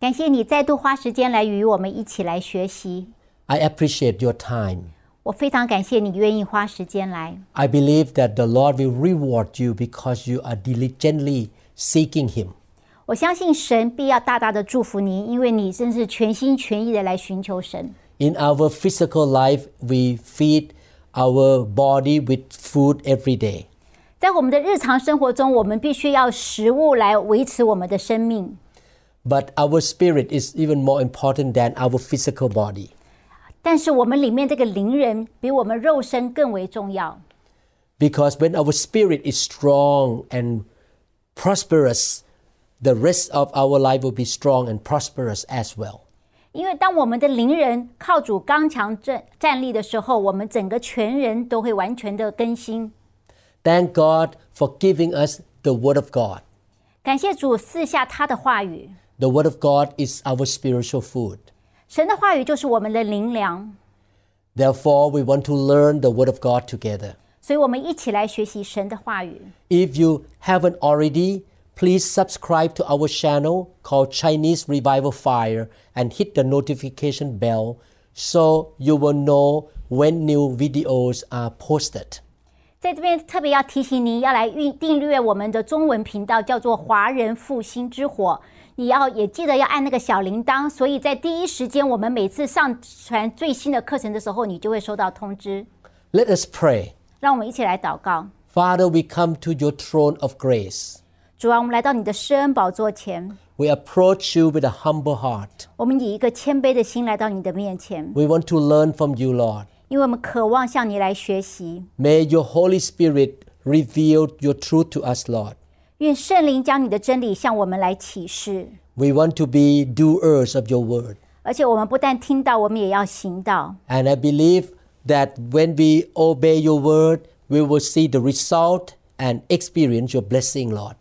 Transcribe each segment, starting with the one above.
感谢你再度花时间来与我们一起来学习。 I appreciate your time. 我非常感谢你愿意花时间来。 I believe that the Lord will reward you because you are diligently seeking Him. 我相信神必要大大的祝福你，因为你真是全心全意的来寻求神。 In our physical life, we feed our body with food every day. 在我们的日常生活中，我们必须要食物来维持我们的生命。 But our spirit is even more important than our physical body. 但是我们里面这个灵人比我们肉身更为重要， Because when our spirit is strong and prosperous, the rest of our life will be strong and prosperous as well. 因为当我们的灵人靠主刚强站站立的时候，我们整个全人都会完全的更新。 Thank God for giving us the Word of God. 感谢主赐下他的话语， The Word of God is our spiritual food. 神的话语就是我们的灵粮， Therefore, we want to learn the Word of God together. 所以我们一起来学习神的话语。 If you haven't already, please subscribe to our channel called Chinese Revival Fire and hit the notification bell so you will know when new videos are posted. 在这边特别要提醒您，要来预订阅我们的中文频道，叫做“华人复兴之火”。 你要也记得要按那个小铃铛，所以在第一时间，我们每次上传最新的课程的时候，你就会收到通知。 Let us pray. 让我们一起来祷告。 Father, we come to your throne of grace. 主啊，我们来到你的施恩宝座前， We approach you with a humble heart. 我们以一个谦卑的心来到你的面前， We want to learn from you, Lord. 因为我们渴望向你来学习。 May your Holy Spirit reveal your truth to us, Lord. 愿圣灵将你的真理向我们来启示， We want to be doers of your word. 而且我们不但听到，我们也要行道。 And I believe that when we obey your word, we will see the result and experience your blessing, Lord.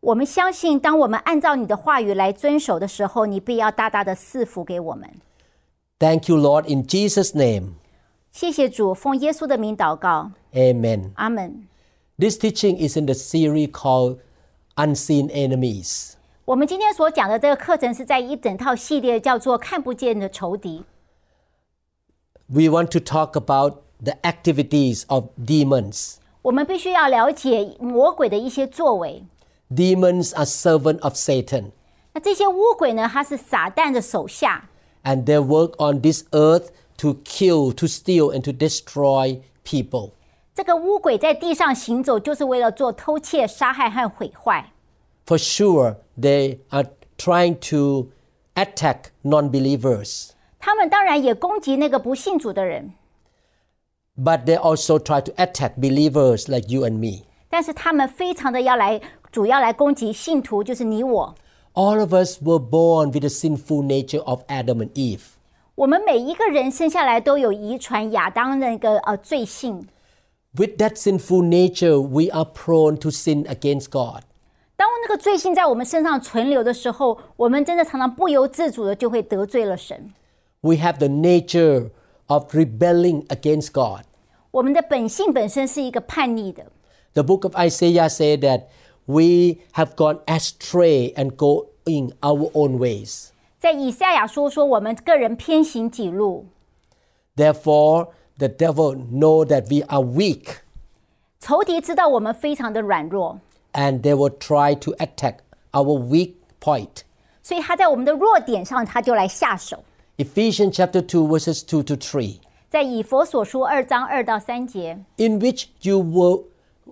我们相信，当我们按照你的话语来遵守的时候，你必要大大的赐福给我们。 Thank you, Lord, in Jesus' name. 谢谢主，奉耶稣的名祷告， Amen. 阿门。 This teaching is in the series called Unseen Enemies. 我们今天所讲的这个课程是在一整套系列叫做“看不见的仇敌 We want to talk about the activities of demons. ”。我们必须要了解魔鬼的一些作为。 Demons are servants of Satan, 那这些巫鬼呢，他是撒旦的手下， and they work on this earth to kill, to steal, and to destroy people. 这个巫鬼在地上行走，就是为了做偷窃、杀害和毁坏。 For sure, they are trying to attack non believers, 他们当然也攻击那个不信主的人， but they also try to attack believers like you and me. 但是他们非常的要来，主要来攻击信徒，就是你我。 All of us were born with the sinful nature of Adam and Eve. 我们每一个人生下来都有遗传亚当那个呃罪性。 With that sinful nature, we are prone to sin against God. 当那个罪性在我们身上存留的时候，我们真的常常不由自主的就会得罪了神。 We have the nature of rebelling against God. 我们的本性本身是一个叛逆的。 The book of Isaiah said that we have gone astray and going our own ways. 在以赛亚书说，我们个人偏行己路， Therefore, the devil know that we are weak 仇敌知道我们非常的软弱， and they will try to attack our weak point. 所以他在我们的弱点上，他就来下手。 Ephesians chapter 2 verses 2 to 3. 在以佛所书二章二到三节， in which you were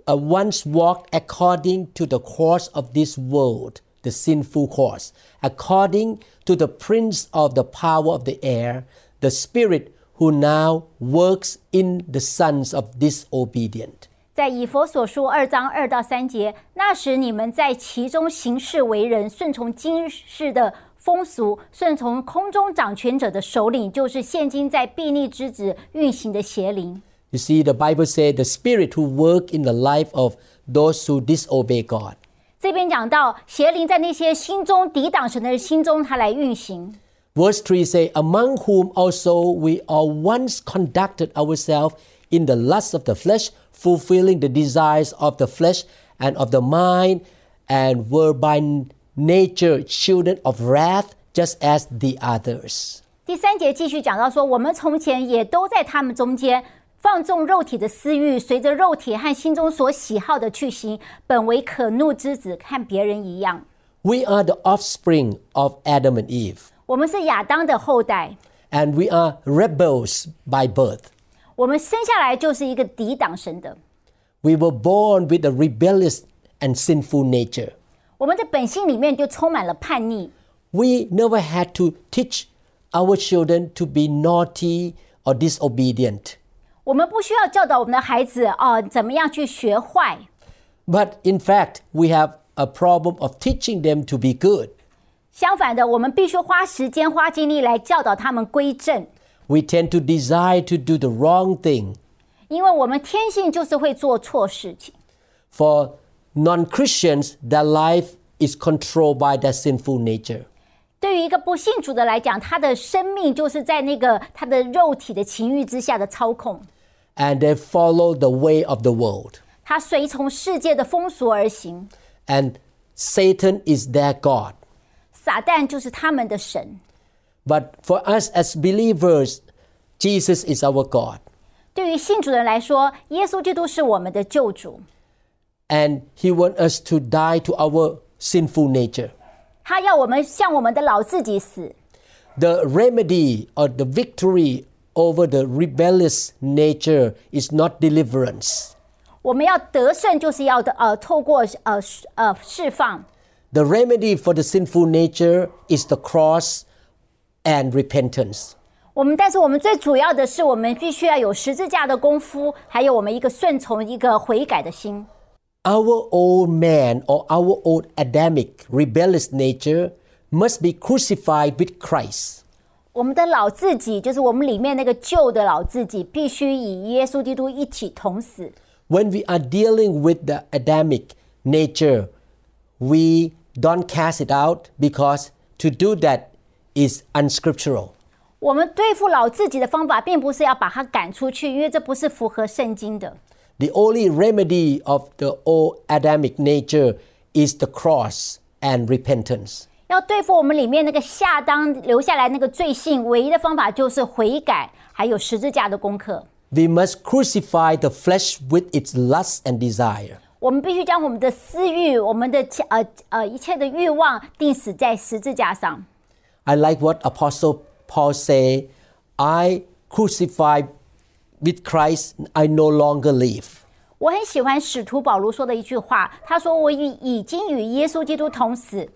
uh, once walked according to the course of this world, the sinful course, according to the prince of the power of the air, the spirit who now works in the sons of disobedient. 在以佛所书二章二到三节，那时你们在其中行事为人，顺从今世的 风俗，顺从空中掌权者的首领，就是现今在庇利之子运行的邪灵。 You see, the Bible says the spirit who work in the life of those who disobey God. 这边讲到邪灵在那些心中抵挡神的人心中，他来运行。 Verse 3 say, Among whom also we all once conducted ourselves in the lust of the flesh, fulfilling the desires of the flesh and of the mind, and were by nature children of wrath, just as the others. 第三节继续讲到说，我们从前也都在他们中间放纵肉体的私欲，随着肉体和心中所喜好的去行，本为可怒之子，和别人一样。 We are the offspring of Adam and Eve, 我们是亚当的后代， and we are rebels by birth. 我们生下来就是一个抵挡神的。 We were born with a rebellious and sinful nature. 我们的本性里面就充满了叛逆。 We never had to teach our children to be naughty or disobedient. 我们不需要教导我们的孩子哦、怎么样去学坏， But in fact, we have a problem of teaching them to be good. 相反的，我们必须花时间、花精力来教导他们归正， We tend to desire to do the wrong thing. 因为我们天性就是会做错事情。 For non Christians, their life is controlled by their sinful nature. 对于一个不信主的来讲，他的生命就是在那个他的肉体的情欲之下的操控， And they follow the way of the world. 他随从世界的风俗而行。 And Satan is their God. 撒旦就是他们的神。 But for us as believers, Jesus is our God. 对于信主的人来说，耶稣基督是我们的救主， And He wants us to die to our sinful nature. 他要我们向我们的老自己死。 The remedy or the victory over the rebellious nature is not deliverance. 我们要得胜，就是要的呃，透过呃呃释放。 The remedy for the sinful nature is the cross and repentance. 我们，但是我们最主要的是，我们必须要有十字架的功夫，还有我们一个顺从、一个悔改的心。 Our old man or our old Adamic rebellious nature must be crucified with Christ. 我们的老自己，就是我们里面那个旧的老自己，必须以耶稣基督一起同死。 When we are dealing with the Adamic nature, we don't cast it out because to do that is unscriptural. 我们对付老自己的方法，并不是要把它赶出去，因为这不是符合圣经的。The only remedy of the old Adamic nature is the cross and repentance. 要对付我们里面那个亚当留下来那个罪性，唯一的方法就是悔改，还有十字架的功课。We must crucify the flesh with its lust and desire. 我们必须将我们的私欲、我们的呃呃一切的欲望钉死在十字架上。 I like what Apostle Paul say, I crucified with Christ, I no longer live. 我很喜欢使徒保罗说的一句话，他说：“我已已经与耶稣基督同死，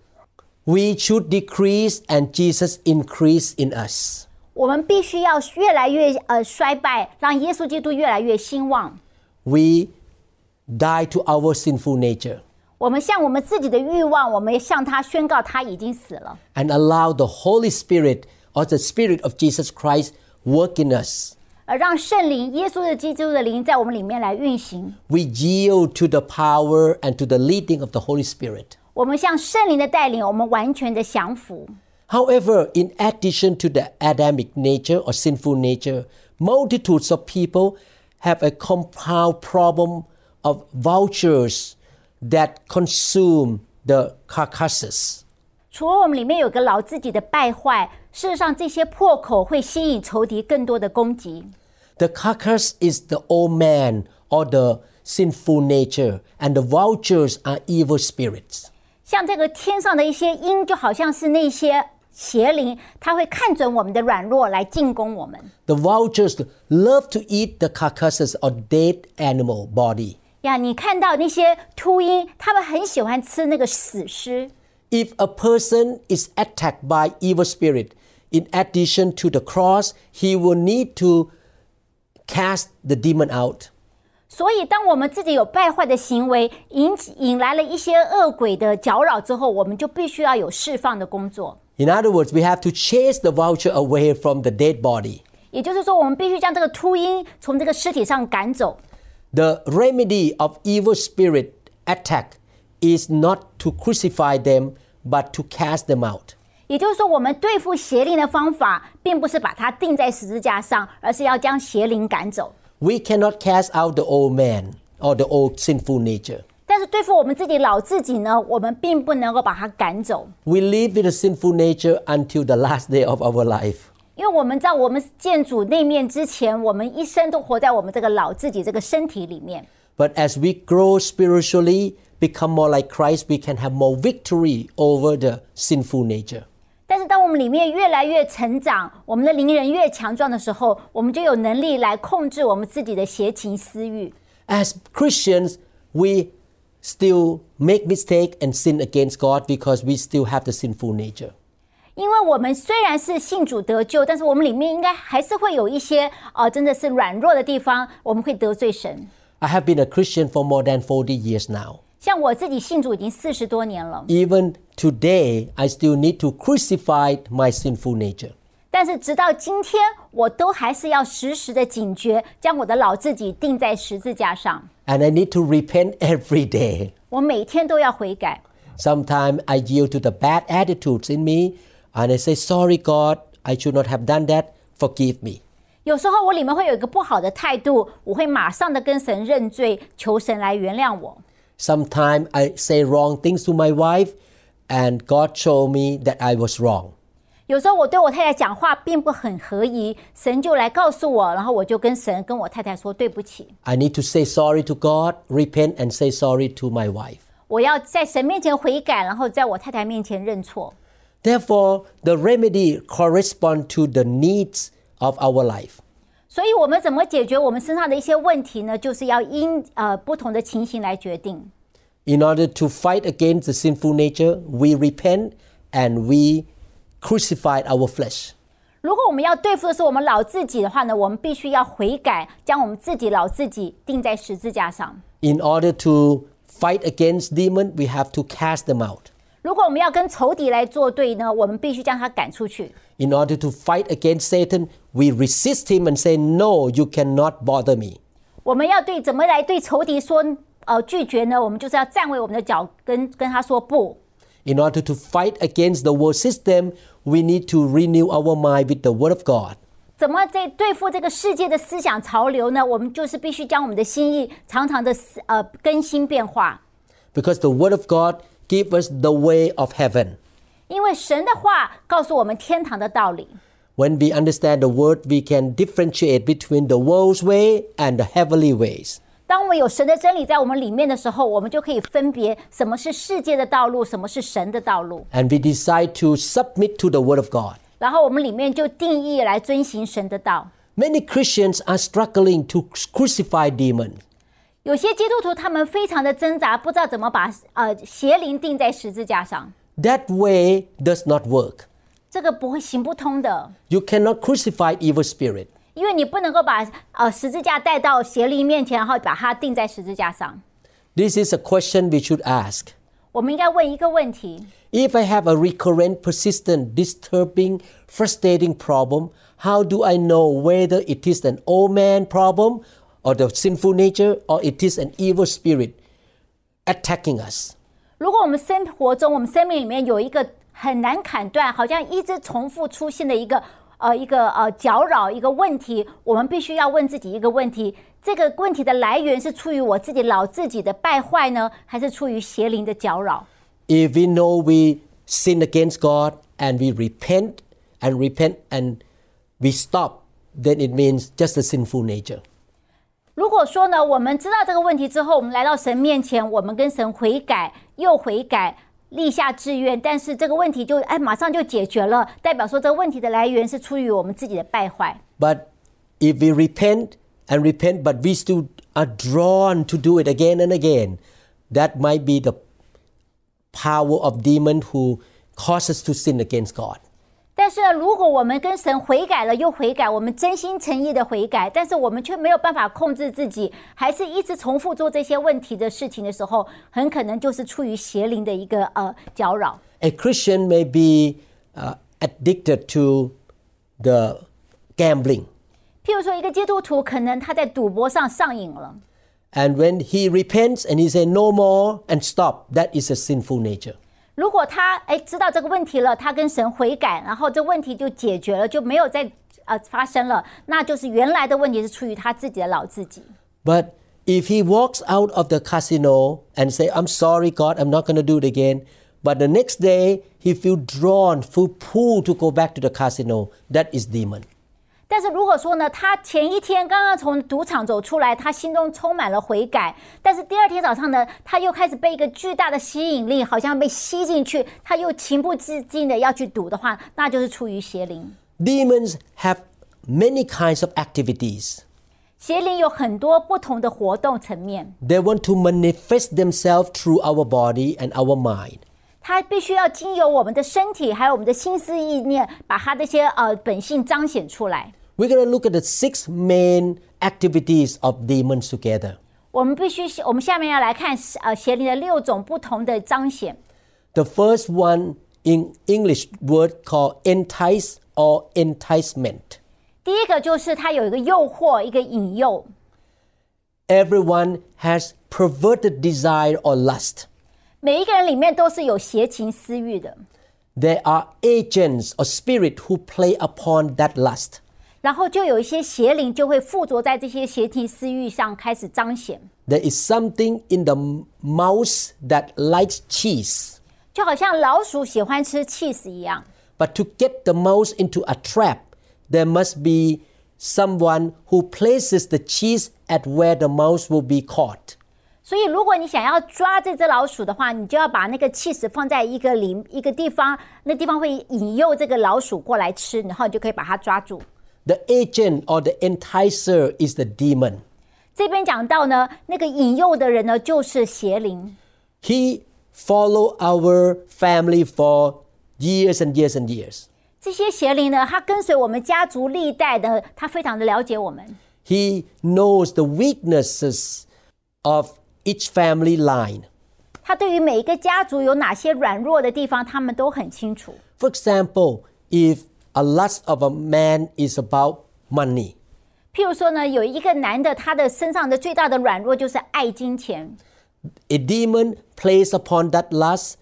We should decrease and Jesus increase in us. 我们必须要越来越呃衰败，让耶稣基督越来越兴旺。 We die to our sinful nature 我们向我们自己的欲望，我们向他宣告他已经死了， and allow the Holy Spirit or the Spirit of Jesus Christ work in us. 而让圣灵、耶稣的基督的灵在我们里面来运行。 We yield to the power and to the leading of the Holy Spirit. 我们向圣灵的带领，我们完全的降服。 However, in addition to the Adamic nature or sinful nature, multitudes of people have a compound problem of vultures that consume the carcasses. 除了我们里面有个老自己的败坏，事实上这些破口会吸引仇敌更多的攻击。 The carcass is the old man or the sinful nature, and the vultures are evil spirits. 像这个天上的一些鹰，就好像是那些邪灵，它会看准我们的软弱来进攻我们。 The vultures love to eat the carcasses of dead animal body. 呀，你看到那些秃鹰，他们很喜欢吃那个死尸。If a person is attacked by evil spirit, in addition to the cross, he will need to cast the demon out. 所以，当我们自己有败坏的行为，引引来了一些恶鬼的搅扰之后，我们就必须要有释放的工作。In other words, we have to chase the vulture away from the dead body. 也就是说，我们必须将这个秃鹰从这个尸体上赶走。The remedy of evil spirit attack is not to crucify them, but to cast them out. 也就是说，我们对付邪灵的方法，并不是把它钉在十字架上，而是要将邪灵赶走。 We cannot cast out the old man or the old sinful nature. 但是对付我们自己老自己呢，我们并不能够把它赶走， We live with a sinful nature until the last day of our life. 因为我们在我们见主那面之前，我们一生都活在我们这个老自己这个身体里面。 But as we grow spiritually, become more like Christ, we can have more victory over the sinful nature. 但是当我们里面越来越成长，我们的灵人越强壮的时候，我们就有能力来控制我们自己的邪情私欲。 As Christians, we still make mistake and sin against God because we still have the sinful nature. 因为我们虽然是信主得救，但是我们里面应该还是会有一些呃，真的是软弱的地方，我们会得罪神。I have been a Christian for more than forty years now. 像我自己信主已经四十多年了，Even today, I still need to crucify my sinful nature. 但是直到今天，我都还是要时时的警觉，将我的老自己钉在十字架上。And I need to repent every day. 我每天都要悔改。Sometimes I yield to the bad attitudes in me and I say, Sorry, God, I should not have done that. Forgive me. 有时候我里面会有一个不好的态度，我会马上的跟神认罪，求神来原谅我。 Sometimes I say wrong things to my wife and God showed me that I was wrong. 有时候我对我太太讲话并不很合宜，神就来告诉我，然后我就跟神跟我太太说对不起。 I need to say sorry to God, repent, and say sorry to my wife. 我要在神面前悔改，然后在我太太面前认错。 Therefore, the remedy corresponds to the needs of our life. 所以，我们怎么解决我们身上的一些问题呢？就是要因呃不同的情形来决定。 In order to fight against the sinful nature, we repent and we crucify our flesh. 如果我们要对付的是我们老自己的话呢，我们必须要悔改，将我们自己老自己钉在十字架上。 In order to fight against demon, we have to cast them out. 如果我们要跟仇敌来作对呢，我们必须将他赶出去。 In order to fight against Satan, we resist him and say, No, you cannot bother me. 我们要对怎么来对仇敌说呃拒绝呢？我们就是要站为我们的脚，跟跟他说不。 In order to fight against the world system, we need to renew our mind with the Word of God. 怎么在对付这个世界的思想潮流呢？我们就是必须将我们的心意常常的呃更新变化， Because the Word of God gives us the way of heaven. 因为神的话告诉我们天堂的道理。 When we understand the Word, we can differentiate between the world's way and the heavenly ways. 当我们有神的真理在我们里面的时候，我们就可以分别什么是世界的道路，什么是神的道路。 And we decide to submit to the Word of God. 然后我们里面就定义来遵行神的道。 Many Christians are struggling to crucify demons. 有些基督徒他们非常的挣扎，不知道怎么把呃邪灵钉在十字架上， That way does not work. 这个不会行不通的， You cannot crucify evil spirit. 因为你不能够把呃十字架带到邪灵面前，然后把它钉在十字架上。 This is a question we should ask. 我们应该问一个问题： If I have a recurrent, persistent, disturbing, frustrating problem, how do I know whether it is an old man problem or the sinful nature or it is an evil spirit attacking us? 如果我们生活中，我们生命里面有一个很难砍断，好像一直重复出现的一个呃一个呃搅扰一个问题，我们必须要问自己一个问题：这个问题的来源是出于我自己老自己的败坏呢，还是出于邪灵的搅扰？ If we know we sin against God and we repent and repent and we stop, then it means just a sinful nature. 如果说呢，我们知道这个问题之后，我们来到神面前，我们跟神悔改，又悔改，立下志愿，但是这个问题就哎马上就解决了，代表说这个问题的来源是出于我们自己的败坏。 But if we repent and repent, but we still are drawn to do it again and again, that might be the power of demon who cause us to sin against God. 但是呢，如果我们跟神悔改了又悔改，我们真心诚意的悔改，但是我们却没有办法控制自己，还是一直重复做这些问题的事情的时候，很可能就是出于邪灵的一个呃搅扰。 A Christian may be uh, addicted to the gambling. 譬如说，一个基督徒可能他在赌博上上瘾了， And when he repents and he says no more and stop, that is a sinful nature. 如果他哎知道这个问题了，他跟神悔改，然后这问题就解决了，就没有再呃发生了，那就是原来的问题是出于他自己的老自己。 But if he walks out of the casino and say, I'm sorry, God, I'm not going to do it again, but the next day he feel drawn, feel pulled to go back to the casino, that is demon. 但是如果说呢，他前一天刚刚从赌场走出来，他心中充满了悔改，但是第二天早上呢，他又开始被一个巨大的吸引力，好像被吸进去，他又情不自禁的要去赌的话，那就是出于邪灵。Demons have many kinds of activities. 邪灵有很多不同的活动层面，They want to manifest themselves through our body and our mind. 它必须要经由我们的身体，还有我们的心思意念，把它这些呃本性彰显出来。We're going to look at the six main activities of demons together. 我们必须，我们下面要来看呃邪灵的六种不同的彰显。 The first one in English word called entice or enticement. 第一个就是它有一个诱惑，一个引诱。 Everyone has perverted desire or lust. 每一个人里面都是有邪情私欲的， There are agents or spirit who play upon that lust. 然后就有一些邪灵就会附着在这些邪情私欲上开始彰显，There is something in the mouse that likes cheese. 就好像老鼠喜欢吃 cheese 一样。But to get the mouse into a trap, there must be someone who places the cheese at where the mouse will be caught. 所以，如果你想要抓这只老鼠的话，你就要把那个 cheese 放在一个里一个地方，那地方会引诱这个老鼠过来吃，然后你就可以把它抓住。The agent or the enticer is the demon. 这边讲到呢，那个引诱的人呢，就是邪灵。 He follow our family for years and years and years. 这些邪灵呢，他跟随我们家族历代的，他非常的了解我们， He knows the weaknesses of each family line. 他对于每一个家族有哪些软弱的地方，他们都很清楚。 For example, if a lust of a man is about money, 譬如说呢，有一个男的，他的身上的最大的软弱就是爱金钱， a demon plays upon that lust,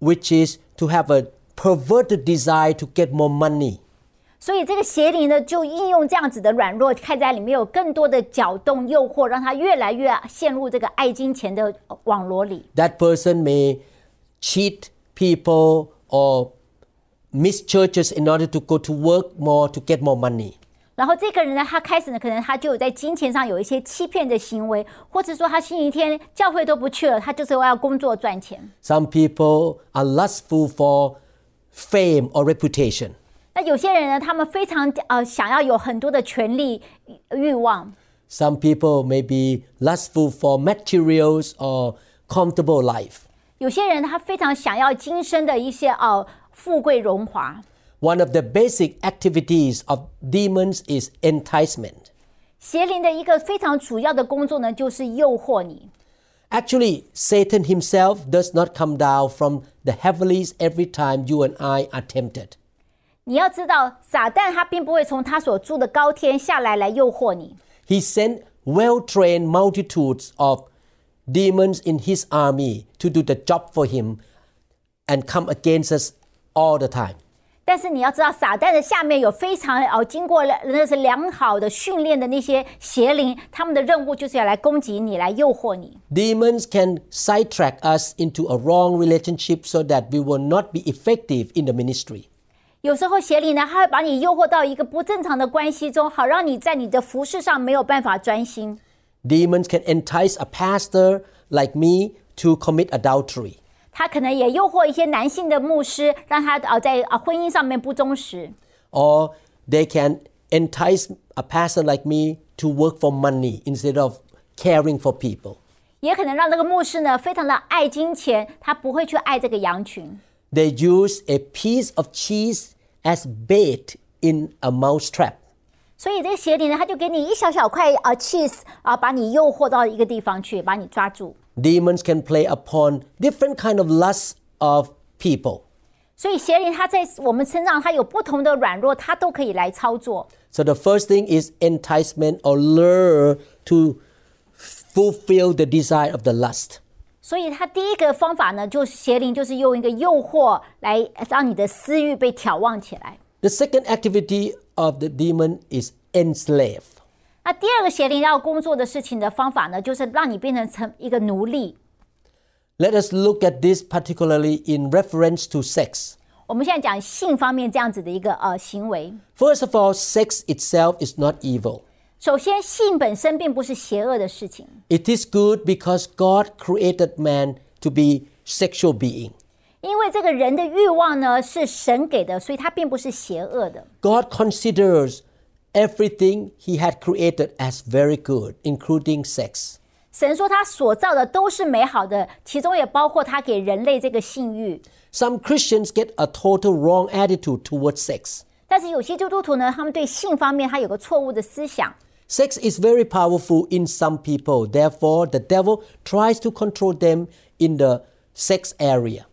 which is to have a perverted desire to get more money. 所以这个邪灵呢，就应用这样子的软弱，看在里面有更多的搅动、诱惑，让他越来越陷入这个爱金钱的网罗里。 That person may cheat people or miss churches in order to go to work more to get more money. 然后这个人呢，他开始呢，可能他就有在金钱上有一些欺骗的行为，或者说他星期天教会都不去了，他就是要工作赚钱。 Some people are lustful for fame or reputation. 那有些人呢，他们非常呃想要有很多的权利欲望， Some people may be lustful for materials or comfortable life. 有些人他非常想要今生的一些呃 富贵荣华。 One of the basic activities of demons is enticement. 邪灵的一个非常主要的工作呢，就是诱惑你。 Actually, Satan himself does not come down from the heavens every time you and I are tempted. 你要知道，撒旦他并不会从他所住的高天下来来诱惑你， He sent well trained multitudes of demons in his army to do the job for him and come against us all the time. 但是你要知道，撒旦的下面有非常哦经过了那是良好的训练的那些邪灵，他们的任务就是要来攻击你，来诱惑你。 Demons can sidetrack us into a wrong relationship so that we will not be effective in the ministry. 有时候邪灵呢，他会把你诱惑到一个不正常的关系中，好让你在你的服饰上没有办法专心。 Demons can entice a pastor like me to commit adultery. 他可能也诱惑一些男性的牧师，让他呃在呃婚姻上面不忠实。 Or they can entice a pastor like me to work for money instead of caring for people. 也可能让那个牧师呢非常的爱金钱，他不会去爱这个羊群。 They use a piece of cheese as bait in a mouse trap. 所以这个邪灵呢，他就给你一小小块啊 cheese 啊，把你诱惑到一个地方去，把你抓住。 Demons can play upon different kind of lusts of people. 所以邪灵它在我们身上，它有不同的软弱，它都可以来操作。 So the first thing is enticement or lure to fulfill the desire of the lust. 所以它第一个方法呢，就是邪灵就是用一个诱惑来让你的私欲被挑旺起来。 The second activity of the demon is enslave. 那第二个邪灵要工作的事情的方法呢，就是让你变成成一个奴隶。 Let us look at this particularly in reference to sex. 我们现在讲性方面这样子的一个呃行为。 First of all, sex itself is not evil. 首先，性本身并不是邪恶的事情， It is good because God created man to be sexual being. 因为这个人的欲望呢是神给的，所以它并不是邪恶的。 God considers everything he had created as very good, including sex. 神说他所造的都是美好的，其中也包括他给人类这个性欲。 Some Christians get a total wrong attitude towards sex. 但是有些基督徒呢，他们对性方面他有个错误的思想。 Sex is very powerful in some people. Therefore, the devil tries to control them in the sex area.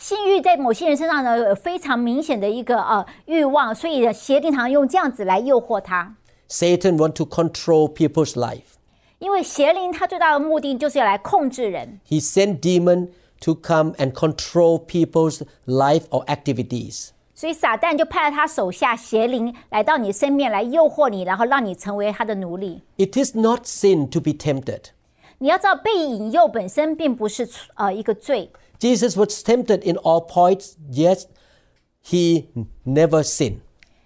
性欲在某些人身上呢，有非常明显的一个呃欲望，所以邪灵常用这样子来诱惑他。Satan want to control people's life. 因为邪灵它最大的目的就是要来控制人，He sent demon to come and control people's life or activities. 所以撒旦就派了他手下邪灵来到你身边来诱惑你，然后让你成为他的奴隶。It is not sin to be tempted. 你要知道，被引诱本身并不是呃一个罪。Jesus was tempted in all points, yet he never sinned.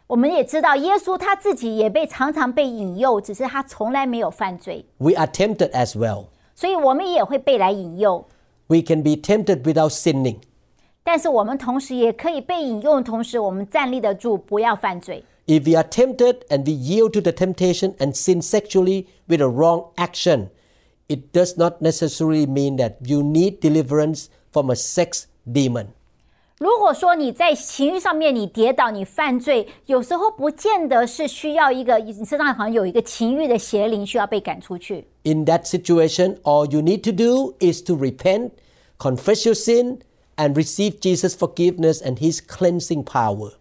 我们也知道，耶稣他自己也被常常被引诱，只是他从来没有犯罪， We are tempted as well. 所以我们也会被来引诱。 We can be tempted without sinning. 但是我们同时也可以被引诱的同时，我们站立得住，不要犯罪。 If we are tempted and we yield to the temptation and sin sexually with a wrong action, it does not necessarily mean that you need deliverance from a sex demon. 如果说你在情欲上面你跌倒，你犯罪，有时候不见得是需要一个你身上好像有一个情欲的邪灵需要被赶出去。 In that situation, all you need to do is to repent, confess your sin, and receive Jesus' forgiveness and his cleansing power.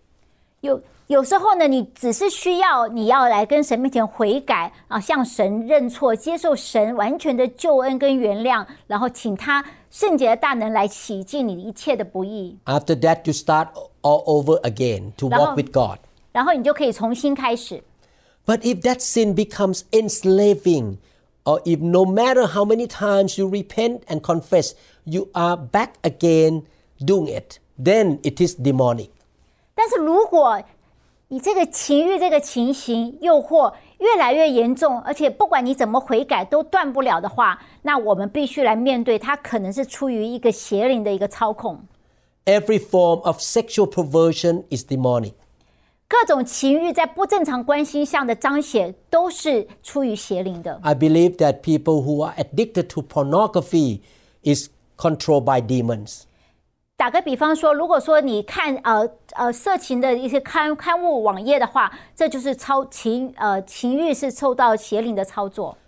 有 有时候呢，你只是需要你要来跟神面前悔改啊，向神认错，接受神完全的救恩跟原谅，然后请他圣洁的大能来洗净你一切的不义，After that, you start all over again to walk 然后- with God. 然后你就可以重新开始。But if that sin becomes enslaving, or if no matter how many times you repent and confess, you are back again doing it, then it is demonic. 但是如果你这个情欲这个情形诱惑越来越严重，而且不管你怎么悔改都断不了的话，那我们必须来面对它，可能是出于一个邪灵的一个操控。Every form of sexual perversion is demonic. 各种情欲在不正常关系上的彰显，都是出于邪灵的。I believe that people who are addicted to pornography is controlled by demons. 打个比方说，如果说你看呃呃色情的一些刊刊物网页的话，这就是操情呃情欲是受到邪灵的操作。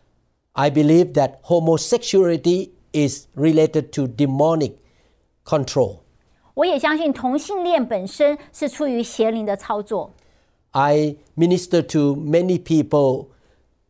I believe that homosexuality is related to demonic control. 我也相信同性恋本身是出于邪灵的操作。 I minister to many people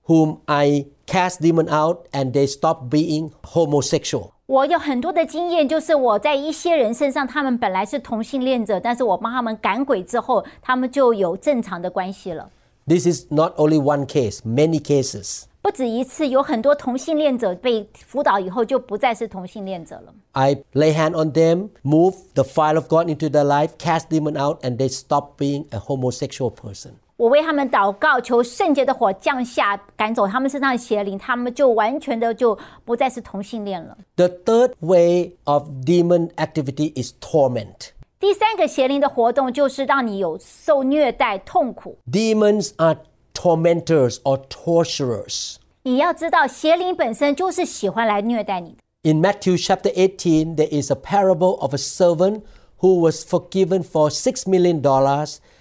whom I cast demon out and they stop being homosexual. 我有很多的经验，就是我在一些人身上，他们本来是同性恋者，但是我帮他们赶鬼之后，他们就有正常的关系了。 This is not only one case, many cases. 不止一次，有很多同性恋者被辅导以后就不再是同性恋者了。 I lay hand on them, move the fire of God into their life, cast demon out, and they stop being a homosexual person. 我为他们祷告，求圣洁的火降下，赶走他们身上的邪灵，他们就完全的就不再是同性恋了。 The third way of demon activity is torment. 第三个邪灵的活动就是让你有受虐待、痛苦。 Demons are tormentors or torturers. 你要知道，邪灵本身就是喜欢来虐待你的。 In Matthew chapter 18, there is a parable of a servant who was forgiven for $6 million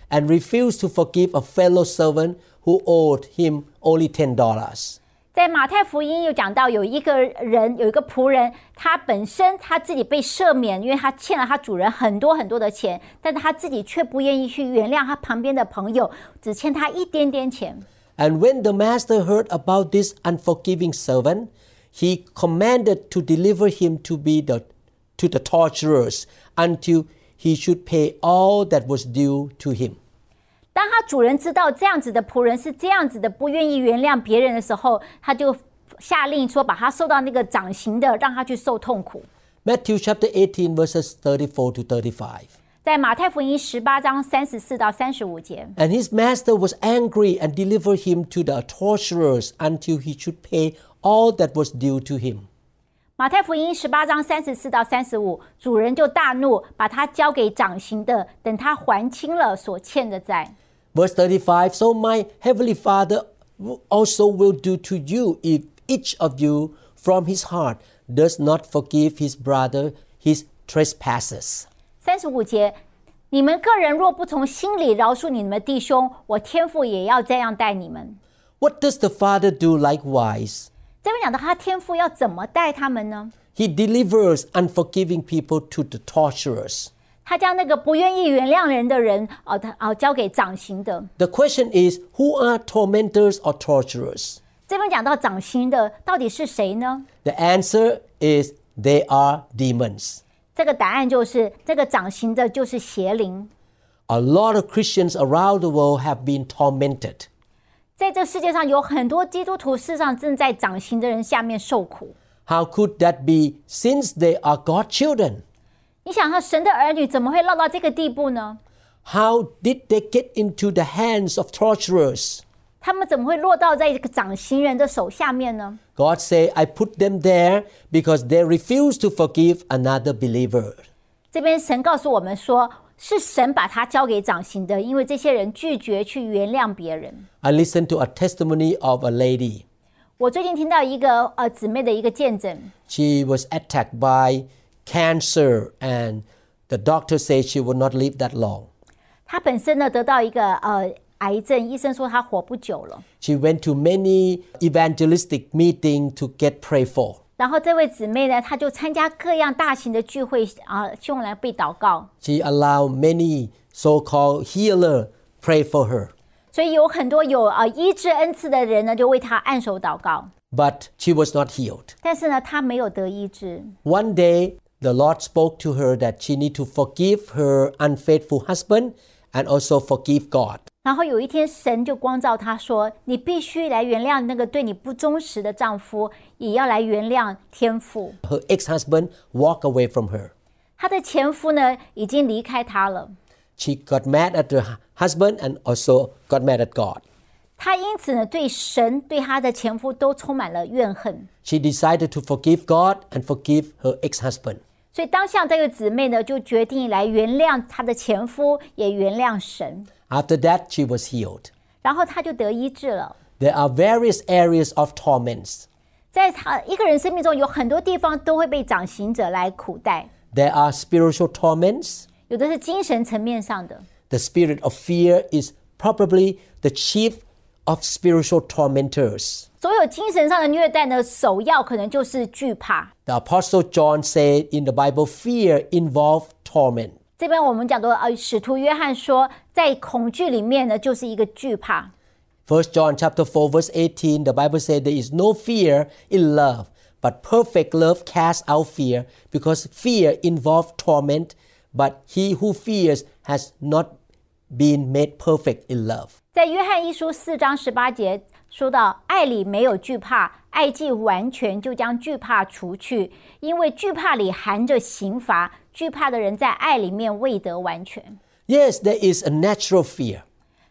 and refused to forgive a fellow servant who owed him only $10. 在马太福音又讲到，有一个人，有一个仆人，他本身他自己被赦免，因为他欠了他主人很多很多的钱，但是他自己却不愿意去原谅他旁边的朋友，只欠他一点点钱。 And when the master heard about this unforgiving servant, he commanded to deliver him to be the to the torturers until he should pay all that was due to him. 当他主人知道这样子的仆人是这样子的，不愿意原谅别人的时候，他就下令说，把他送到那个掌刑的，让他去受痛苦。 Matthew chapter 18 verses 34 to 35. 在马太福音十八章三十四到三十五节， And his master was angry and delivered him to the torturers until he should pay all that was due to him. 马太福音十八章三十四到三十五，主人就大怒，把他交给掌刑的，等他还清了所欠的债。 Verse 35 So my heavenly Father also will do to you if each of you from his heart does not forgive his brother his trespasses. 三十五节，你们个人若不从心里饶恕你们的弟兄，我天父也要这样待你们。 What does the Father do likewise? 这边讲到他天父要怎么待他们呢？ He delivers unforgiving people to the torturers. 他将那个不愿意原谅人的人，哦，他哦交给掌刑的。 The question is who are tormentors or torturers? 这边讲到掌刑的到底是谁呢？ The answer is they are demons. 这个答案就是这个掌刑的就是邪灵。 A lot of Christians around the world have been tormented. 在这世界上有很多基督徒，事实上正在掌刑的人下面受苦。 How could that be since they are God's children? 你想想，神的儿女怎么会落到这个地步呢？ How did they get into the hands of torturers? 他们怎么会落到在这个掌刑人的手下面呢？ God say, I put them there because they refuse to forgive another believer. 这边神告诉我们说， 是神把他交给掌刑的，因为这些人拒绝去原谅别人。 I listened to a testimony of a lady. 我最近听到一个呃姊妹的一个见证， She was attacked by cancer and the doctor said she would not live that long. 她本身呢得到一个呃癌症，医生说她活不久了。 She went to many evangelistic meetings to get prayed for. 然后这位姊妹呢，她就参加各样大型的聚会啊，用来被祷告。She allowed many so-called healer pray for her. 所以有很多有啊医治恩赐的人呢，就为她按手祷告。But she was not healed. 但是呢，她没有得医治。One day, the Lord spoke to her that she need to forgive her unfaithful husband and also forgive God. 然后有一天，神就光照她说：“你必须来原谅那个对你不忠实的丈夫，也要来原谅天父。 Her ex-husband walked away from her. 她的前夫呢，已经离开她了。 She got mad at her hu- husband and also got mad at God. 她因此呢，对神、对她的前夫都充满了怨恨。 She decided to forgive God and forgive her ex-husband. 所以当下这个姊妹呢，就决定来原谅她的前夫，也原谅神。 After that, she was healed. 然后她就得医治了。 There are various areas of torments. 在她一个人生命中，有很多地方都会被掌刑者来苦待， There are spiritual torments. 有的是精神层面上的。 The spirit of fear is probably the chief of spiritual tormentors. 所有精神上的虐待呢，首要可能就是惧怕。 The Apostle John said in the Bible, fear involves torment. 这边我们讲的呃，使徒约翰说，在恐惧里面呢，就是一个惧怕。 First John chapter 4 verse 18, the Bible said there is no fear in love, but perfect love casts out fear, because fear involves torment, but he who fears has not been made perfect in love. 在约翰一书四章十八节 说到，爱里没有惧怕，爱既完全，就将惧怕除去，因为惧怕里含着刑罚，惧怕的人在爱里面未得完全。 Yes, there is a natural fear.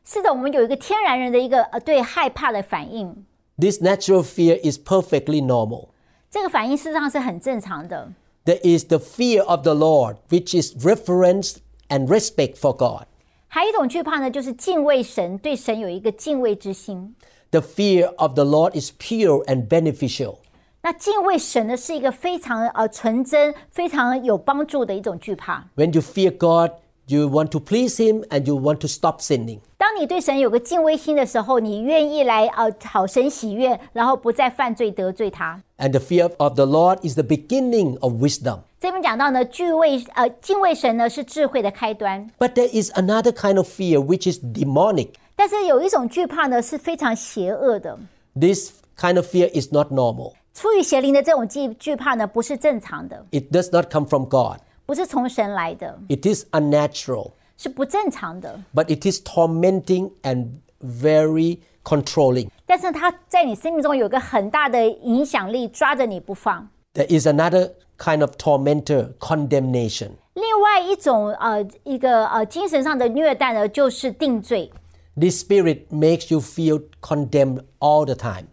是的，我们有一个天然人的一个呃对害怕的反应， This natural fear is perfectly normal. 这个反应事实上是很正常的。 There is the fear of the Lord, which is reverence and respect for God. 还有一种惧怕呢，就是敬畏神，对神有一个敬畏之心。 The fear of the Lord is pure and beneficial. 那敬畏神呢，是一个非常呃纯真、非常有帮助的一种惧怕。 When you fear God, you want to please Him and you want to stop sinning. 当你对神有个敬畏心的时候，你愿意来呃讨神喜悦，然后不再犯罪得罪他。 And the fear of the Lord is the beginning of wisdom. 这边讲到呢，惧畏呃敬畏神呢是智慧的开端， But there is another kind of fear which is demonic. 但是有一种惧怕呢是非常邪恶的。 This kind of fear is not normal. 出于邪灵的这种惧惧怕呢，不是正常的， It does not come from God. 不是从神来的， It is unnatural. 是不正常的。 But it is tormenting and very controlling. 但是它在你生命中有个很大的影响力，抓着你不放。 There is another kind of tormentor, condemnation. 另外一种呃一个呃精神上的虐待呢，就是定罪。 This spirit makes you feel condemned all the time.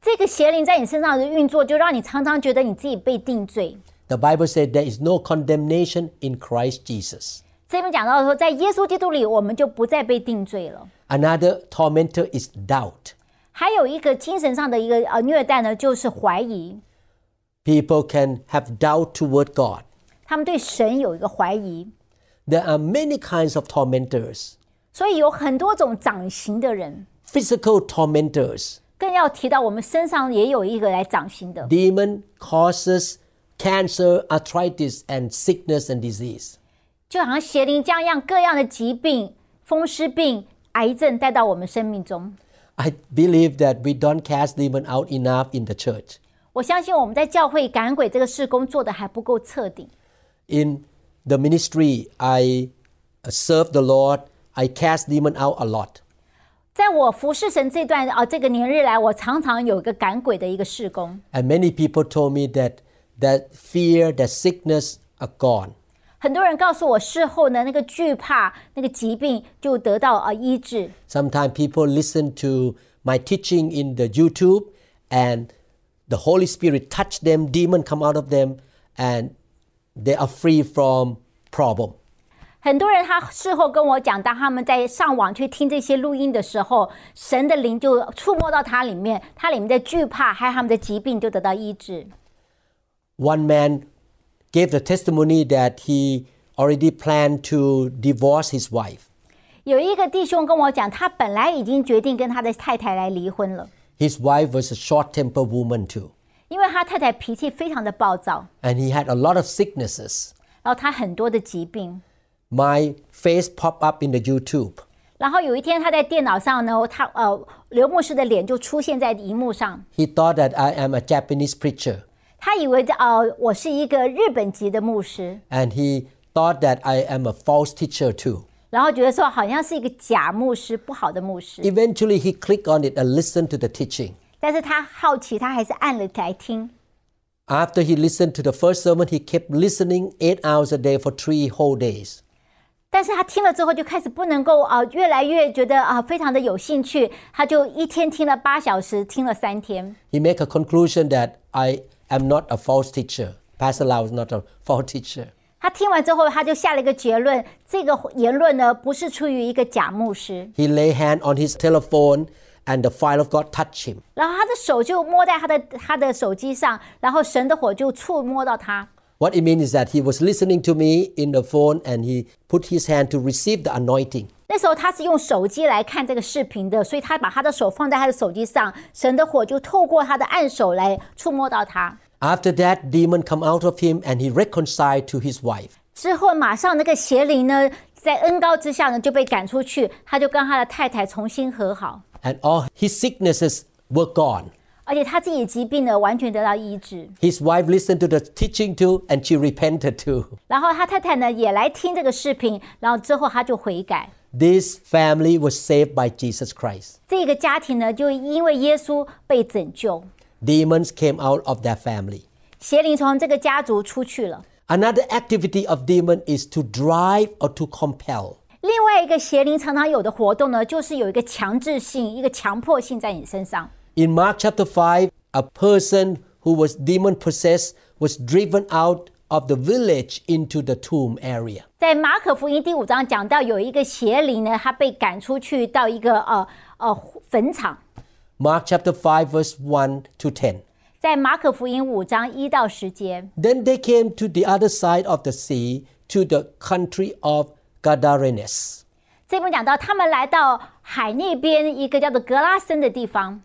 这个邪灵在你身上的运作，就让你常常觉得你自己被定罪。 The Bible said there is no condemnation in Christ Jesus. 这边讲到说，在耶稣基督里，我们就不再被定罪了。 Another tormentor is doubt. 还有一个精神上的一个呃虐待呢，就是怀疑。 People can have doubt toward God. 他们对神有一个怀疑， There are many kinds of tormentors. 所以有很多种掌刑的人。 Physical tormentors. 更要提到我们身上也有一个来掌刑的， Demon causes cancer, arthritis, and sickness and disease. 就好像邪灵将样各样的疾病、风湿病、癌症带到我们生命中。 I believe that we don't cast demon out enough in the church. 我相信我们在教会赶鬼这个事工做的还不够彻底。 In the ministry, I uh, serve the Lord. I cast demon out a lot. 在我服侍神这段啊、这个年日来，我常常有一个赶鬼的一个事工。 And many people told me that that fear, that sickness are gone. 很多人告诉我，事后呢，那个惧怕、那个疾病就得到啊、医治。 Sometimes people listen to my teaching in the YouTube and the Holy Spirit touch them, demon come out of them, and they are free from problem. 很多人他事后跟我讲，当他们在上网去听这些录音的时候，神的灵就触摸到他里面，他里面的惧怕还有他们的疾病就得到医治。 One man gave the testimony that he already planned to divorce his wife. 有一个弟兄跟我讲，他本来已经决定跟他的太太来离婚了， His wife was a short-tempered woman too, 因为他太太脾气非常的暴躁， and he had a lot of sicknesses. 然后他很多的疾病。 My face popped up in the YouTube. 然后有一天他在电脑上呢，他呃刘牧师的脸就出现在荧幕上， He thought that I am a Japanese preacher, 他以为呃我是一个日本籍的牧师， and he thought that I am a false teacher too. 然后觉得说好像是一个假牧师，不好的牧师。 Eventually, he clicked on it and listened to the teaching. 但是他好奇，他还是按了来听。 After he listened to the first sermon, he kept listening eight hours a day for three whole days. 但是他听了之后就开始不能够啊、越来越觉得啊、非常的有兴趣，他就一天听了八小时，听了三天。He make a conclusion that I am not a false teacher. Pastor Lau is not a false teacher. 他听完之后，他就下了一个结论：这个言论呢，不是出于一个假牧师。He lay hand on his telephone, and the fire of God touched him. 然后他的手就摸在他的他的手机上，然后神的火就触摸到他。What it means is that he was listening to me in the phone and he put his hand to receive the anointing. 那时候他是用手机来看这个视频的，所以他把他的手放在他的手机上，神的火就透过他的按手来触摸到他。After that, demon come out of him and he reconciled to his wife. 之后马上那个邪灵呢，在恩膏之下呢就被赶出去，他就跟他的太太重新和好。And all his sicknesses were gone. 而且他自己的疾病呢完全得到医治。 His wife listened to the teaching too, and she repented too. 然后他太太呢也来听这个视频，然后之后他就悔改。 This family was saved by Jesus Christ. 这个家庭呢就因为耶稣被拯救， Demons came out of that family. 邪灵从这个家族出去了。 Another activity of demon is to drive or to compel. 另外一个邪灵常常有的活动呢，就是有一个强制性、一个强迫性在你身上。 In Mark chapter 5, a person who was demon possessed was driven out of the village into the tomb area. 在马可福音第五章讲到，有一个邪灵呢，他被赶出去到一个呃呃坟场。 Mark chapter 5, verse 1 to 10. 在马可福音五章一到十节， Then they came to the other side of the sea, to the country of Gadarenes. 这边讲到他们来到海那边一个叫做格拉森的地方。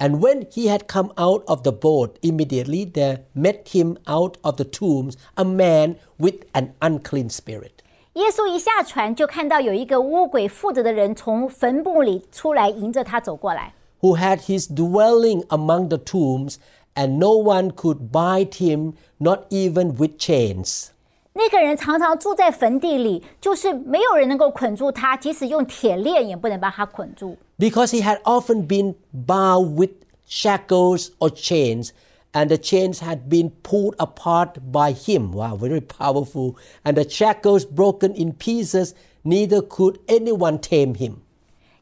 And when he had come out of the boat, immediately there met him out of the tombs a man with an unclean spirit. 耶稣一下船，就看到有一个污鬼附着的人从坟墓里出来，迎着他走过来。 who had his dwelling among the tombs, and no one could bind him, not even with chains. 那个人常常住在坟地里，就是没有人能够捆住他，即使用铁链也不能把他捆住。 Because he had often been bound with shackles or chains, and the chains had been pulled apart by him. Wow, very powerful. And the shackles broken in pieces, neither could anyone tame him.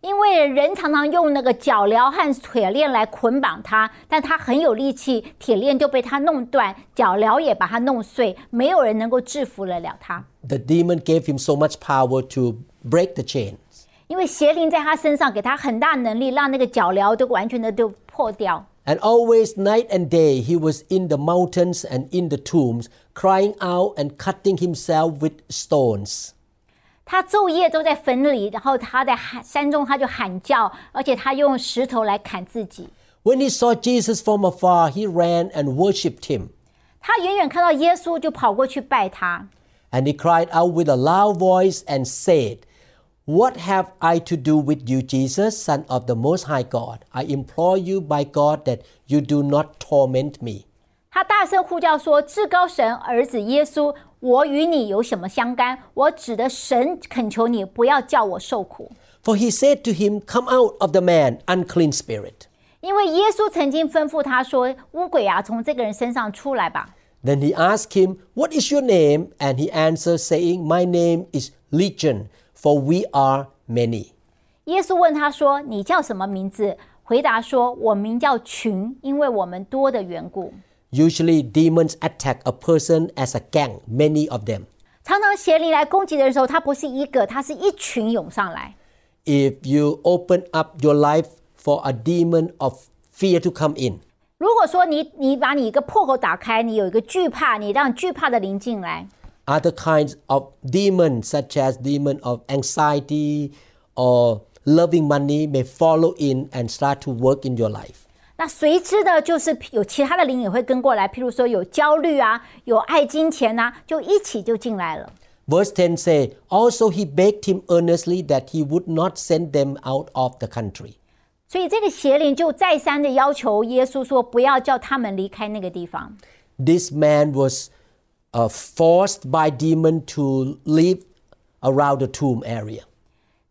因为人常常用那个脚镣和铁链来捆绑他，但他很有力气，铁链就被他弄断，脚镣也把他弄碎，没有人能够制服得了他。 The demon gave him so much power to break the chains. 因为邪灵在他身上给他很大能力，让那个脚镣都完全的都破掉。 And always, night and day, he was in the mountains and in the tombs, crying out and cutting himself with stones. 他昼夜都在坟里，然后他在喊山中他就喊叫，而且他用石头来砍自己。 When he saw Jesus from afar, he ran and worshipped him. 他远远看到耶稣，就跑过去拜他。 And he cried out with a loud voice and said, What have I to do with you, Jesus, Son of the Most High God? I implore you by God that you do not torment me. 他大声呼叫说：“至高神儿子耶稣， 我与你有什么相干？我指的神恳求你，不要叫我受苦。For he said to him, Come out of the man, unclean spirit. 因为耶稣曾经吩咐他说：“污鬼啊，从这个人身上出来吧。” Then he asked him, What is your name? And he answered, saying, My name is Legion, for we are many. 耶稣问他说：“你叫什么名字？”回答说：“我名叫群，因为我们多的缘故。” Usually, demons attack a person as a gang, many of them. ’常常邪灵来攻击的时候，他不是一个，他是一群涌上来。 If you open up your life for a demon of fear to come in, 如果说你你把你一个破口打开，你有一个惧怕，你让惧怕的灵进来， other kinds of demons, such as demon of anxiety or loving money, may follow in and start to work in your life. 那随之的就是有其他的灵也会跟过来，譬如说有焦虑啊，有爱金钱呐、就一起就进来了。 Verse 10 say, Also he begged him earnestly that he would not send them out of the country. 所以这个邪灵就再三的要求耶稣说，不要叫他们离开那个地方。 This man was uh, forced by demon to live around the tomb area.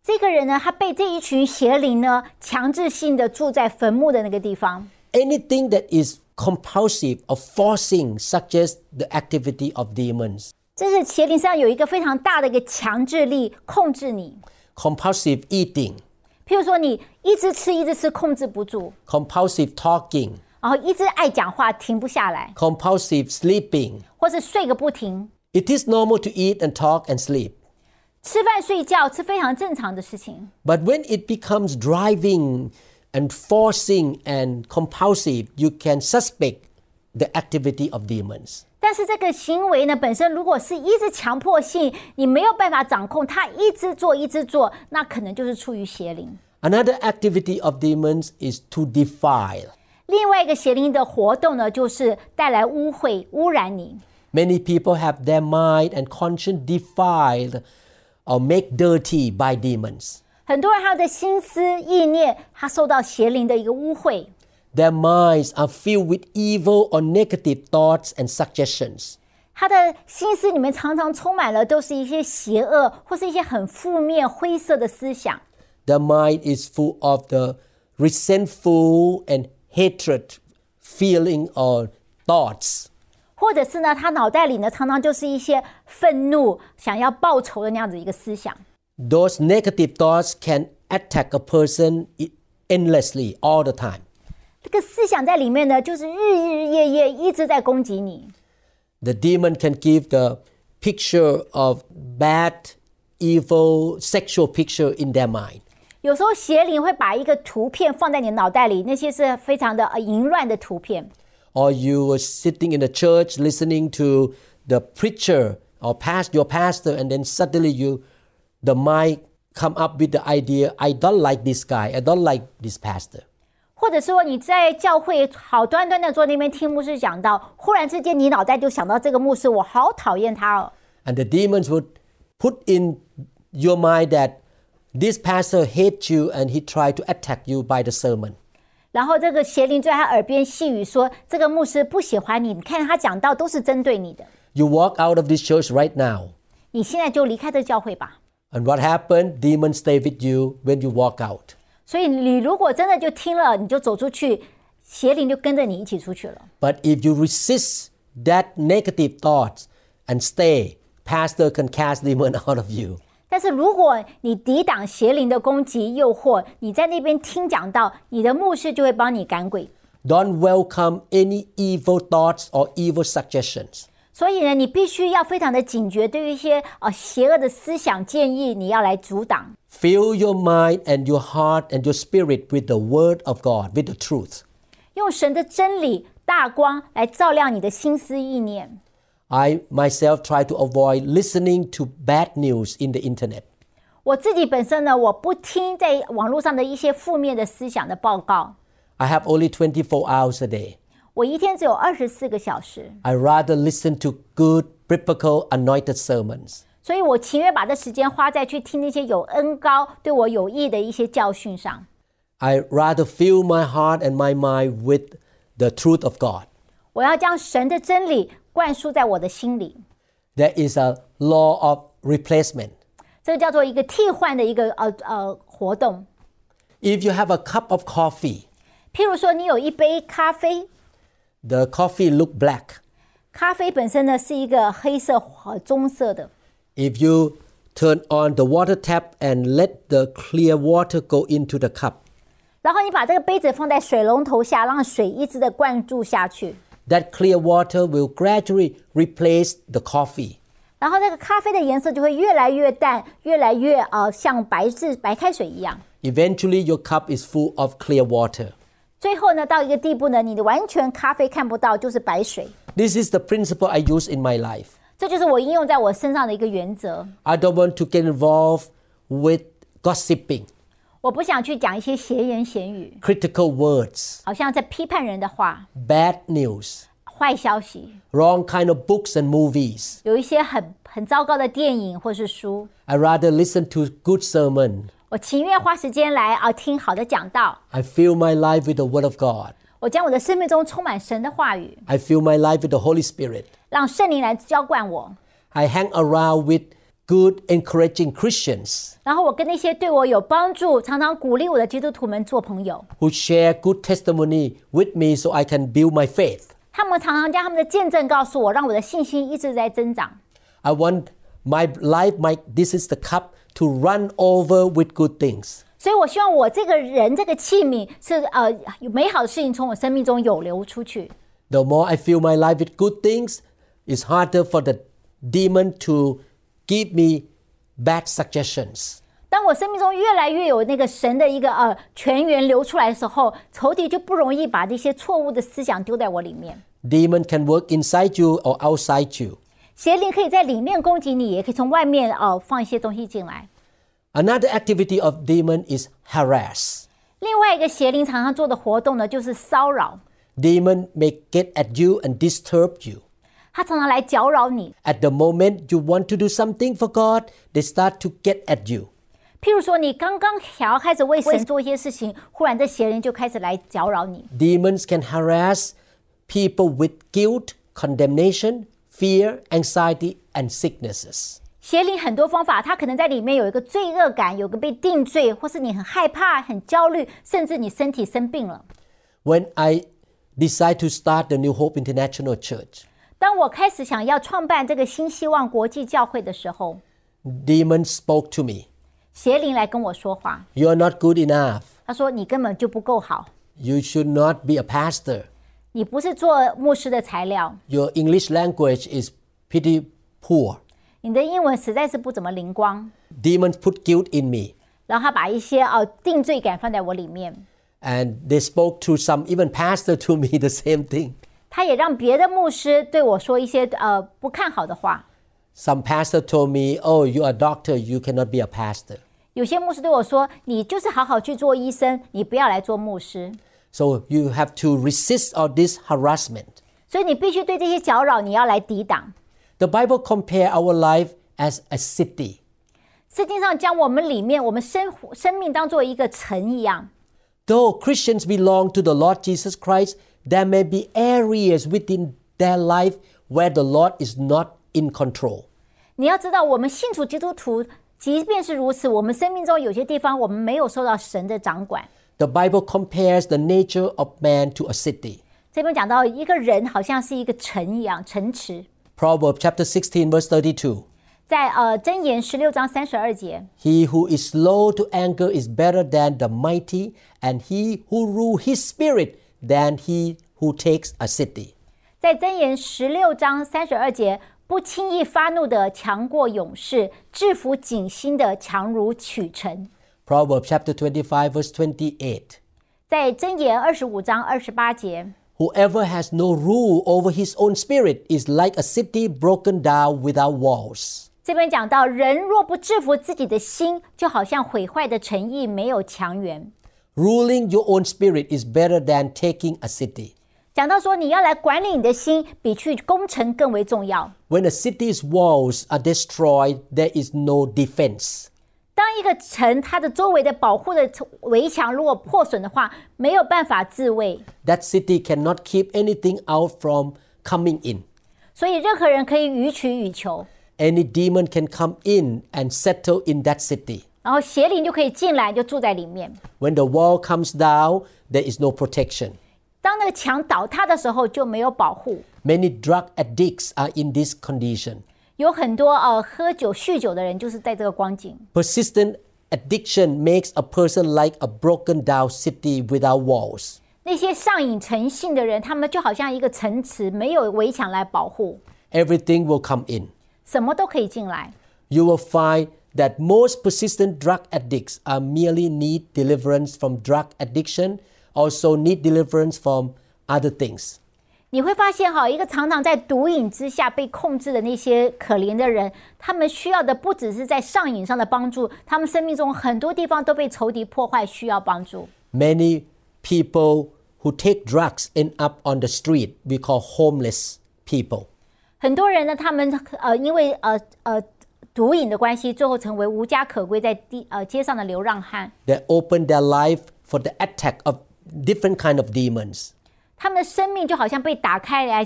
这个人呢，他被这一群邪灵呢强制性的住在坟墓的那个地方。 Anything that is compulsive or forcing suggests the activity of demons. 这是邪灵身上有一个非常大的一个强制力，控制你。 Compulsive eating, 譬如说，你一直吃，一直吃，控制不住， compulsive talking, 然后一直爱讲话，停不下来， compulsive sleeping. 或是睡个不停。 It is normal to eat and talk and sleep. 吃饭睡觉是非常正常的事情， But when it becomes driving and forcing and compulsive, you can suspect the activity of demons. 但是这个行为呢，本身如果是一直强迫性，你没有办法掌控，他一直做一直做，那可能就是出于邪灵。 Another activity of demons is to defile. 另外一个邪灵的活动呢，就是带来污秽、污染你。 Many people have their mind and conscience defiled or made dirty by demons. 很多人他的心思意念，他受到邪灵的一个污秽， Their minds are filled with evil or negative thoughts and suggestions. 他的心思里面常常充满了都是一些邪恶或是一些很负面、灰色的思想。 Their mind is full of the resentful and hatred feeling or thoughts. 或者是呢，他脑袋里呢常常就是一些愤怒、想要报仇的那样子一个思想。Those negative thoughts can attack a person e- endlessly all the time. 这个思想在里面呢，就是日日夜夜一直在攻击你。The demon can give the picture of bad, evil, sexual picture in their mind. 有时候邪灵会把一个图片放在你脑袋里，那些是非常的呃淫乱的图片。Or you were sitting in the church listening to the preacher or past your pastor, and then suddenly you the mind come up with the idea, I don't like this guy, I don't like this pastor. 或者说你在教会好端端的坐那边听牧师讲到，忽然之间你脑袋就想到这个牧师，我好讨厌他哦。 And the demons would put in your mind that this pastor hates you and he tried to attack you by the sermon. 然后这个邪灵就在他耳边细语说：“这个牧师不喜欢你，你看他讲道都是针对你的，You walk out of this church right now. 你现在就离开这教会吧。And what happened? Demons stay with you when you walk out. ”所以你如果真的就听了，你就走出去，邪灵就跟着你一起出去了。But if you resist that negative thoughts and stay, pastor can cast demon out of you. 但是如果你抵挡邪灵的攻击、诱惑，你在那边听讲道，你的牧师就会帮你赶鬼。 Don't welcome any evil thoughts or evil suggestions. 所以呢，你必须要非常的警觉，对于一些呃邪恶的思想建议，你要来阻挡。 Fill your mind and your heart and your spirit with the word of God, with the truth. 用神的真理大光来照亮你的心思意念。 I myself try to avoid listening to bad news in the internet. 我自己本身呢，我不听在网络上的一些负面的思想的报告。I have only 24 hours a day. 我一天只有二十四个小时。I rather listen to good biblical anointed sermons. 所以我情愿把这时间花在去听那些有恩膏、对我有益的一些教训上。I rather fill my heart and my mind with the truth of God. 我要将神的真理灌输在我的心里。 There is a law of replacement. 这个叫做一个替换的一个呃呃活动。 If you have a cup of coffee, 譬如说，你有一杯咖啡， the coffee look black. 咖啡本身呢是一个黑色和棕色的。 If you turn on the water tap and let the clear water go into the cup, 然后你把这个杯子放在水龙头下，让水一直的灌注下去。 that clear water will gradually replace the coffee. 然后那个咖啡的颜色就会越来越淡，越来越呃像白质白开水一样。 Eventually, your cup is full of clear water. 最后呢，到一个地步呢，你的完全咖啡看不到，就是白水。 This is the principle I use in my life. 这就是我应用在我身上的一个原则。 I don't want to get involved with gossiping, 我不想去讲一些闲言闲语， critical words, 好像在批判人的话、 bad news, 坏消息， wrong kind of books and movies. 有一些很很糟糕的电影或是书。 I rather listen to good sermon. 我情愿花时间来啊听好的讲道， I fill my life with the word of God. 我将我的生命中充满神的话语， I fill my life with the Holy Spirit. 让圣灵来浇灌我。 I hang around with good, encouraging Christians 然后我跟那些对我有帮助、常常鼓励我的基督徒们做朋友。 who share good testimony with me so I can build my faith. 他们常常将他们的见证告诉我，让我的信心一直在增长。 I want my life, my this is the cup to run over with good things. 所以我希望我这个人这个器皿是呃有美好的事情从我生命中有流出去。 The more I fill my life with good things, it's harder for the demon to give me bad suggestions. 当我生命中越来越有那个神的一个呃泉源流出来的时候，仇敌就不容易把这些错误的思想丢在我里面。 Demon can work inside you or outside you. 邪灵可以在里面攻击你，也可以从外面呃放一些东西进来。 Another activity of demon is harass. 另外一个邪灵常常做的活动呢，就是骚扰。 Demon may get at you and disturb you. 他常常来搅扰你。 At the moment you want to do something for God, they start to get at you. 譬如说，你刚刚想要开始为神做一些事情，忽然这邪灵就开始来搅扰你。 Demons can harass people with guilt, condemnation, fear, anxiety, and sicknesses. 邪灵很多方法，它可能在里面有一个罪恶感，有个被定罪，或是你很害怕、很焦虑，甚至你身体生病了。 When I decide to start the New Hope International Church, 当我开始想要创办这个新希望国际教会的时候， demons spoke to me. 邪灵来跟我说话， You're not good enough. 他说：“你根本就不够好， You should not be a pastor. 你不是做牧师的材料， Your English language is pretty poor. 你的英文实在是不怎么灵光。 Demons put guilt in me. ”然后他把一些呃定罪感放在我里面， And they spoke to some, even pastor to me, the same thing. 他也让别的牧师对我说一些呃不看好的话。 Some pastor told me, "Oh, you are a doctor, you cannot be a pastor." 有些牧师对我说：“你就是好好去做医生，你不要来做牧师。 So you have to resist all this harassment. ”所以你必须对这些搅扰，你要来抵挡。 The Bible compare our life as a city. 圣经上将我们里面我们生活生命当做一个城一样。 Though Christians belong to the Lord Jesus Christ, there may be areas within their life where the Lord is not in control. 你要知道，我们信主基督徒，即便是如此，我们生命中有些地方我们没有受到神的掌管。 The Bible compares the nature of man to a city. 这边讲到一个人好像是一个城一样，城池。 Proverbs chapter 16 verse 32. 在呃箴言十六章三十二节， He who is slow to anger is better than the mighty, and he who rule his spirit than he who takes a city. 在箴言十六章三十二节，不轻易发怒的强过勇士，制服警心的强如取城。 Proverbs chapter 25 verse 28. 在箴言二十五章二十八节， Whoever has no rule over his own spirit is like a city broken down without walls. 这边讲到，人若不制服自己的心，就好像毁坏的城邑没有墙垣。 Ruling your own spirit is better than taking a city. 讲到说，你要来管理你的心，比去攻城更为重要。 When a city's walls are destroyed, there is no defense. 当一个城它的周围的保护的围墙如果破损的话，没有办法自卫， That city cannot keep anything out from coming in. 所以任何人可以予取予求， Any demon can come in and settle in that city. 然后邪灵就可以进来，就住在里面。 When the wall comes down, there is no protection. 当那个墙倒塌的时候，就没有保护。 Many drug addicts are in this condition. 有很多呃喝酒酗酒的人就是在这个光景。 Persistent addiction makes a person like a broken down city without walls. 那些上瘾成性的人，他们就好像一个城池，没有围墙来保护， Everything will come in. 什么都可以进来。 You will find that most persistent drug addicts are merely need deliverance from drug addiction, also need deliverance from other things. 你会发现哈，一个常常在毒瘾之下被控制的那些可怜的人，他们需要的不只是在上瘾上的帮助，他们生命中很多地方都被仇敌破坏，需要帮助。 Many people who take drugs end up on the street. We call homeless people. 很多人呢，他们呃因为呃呃 毒瘾的关系，最后成为无家可归，在地呃街上的流浪汉。They open their life for the attack of different kind of demons. 他们的生命就好像被打开来，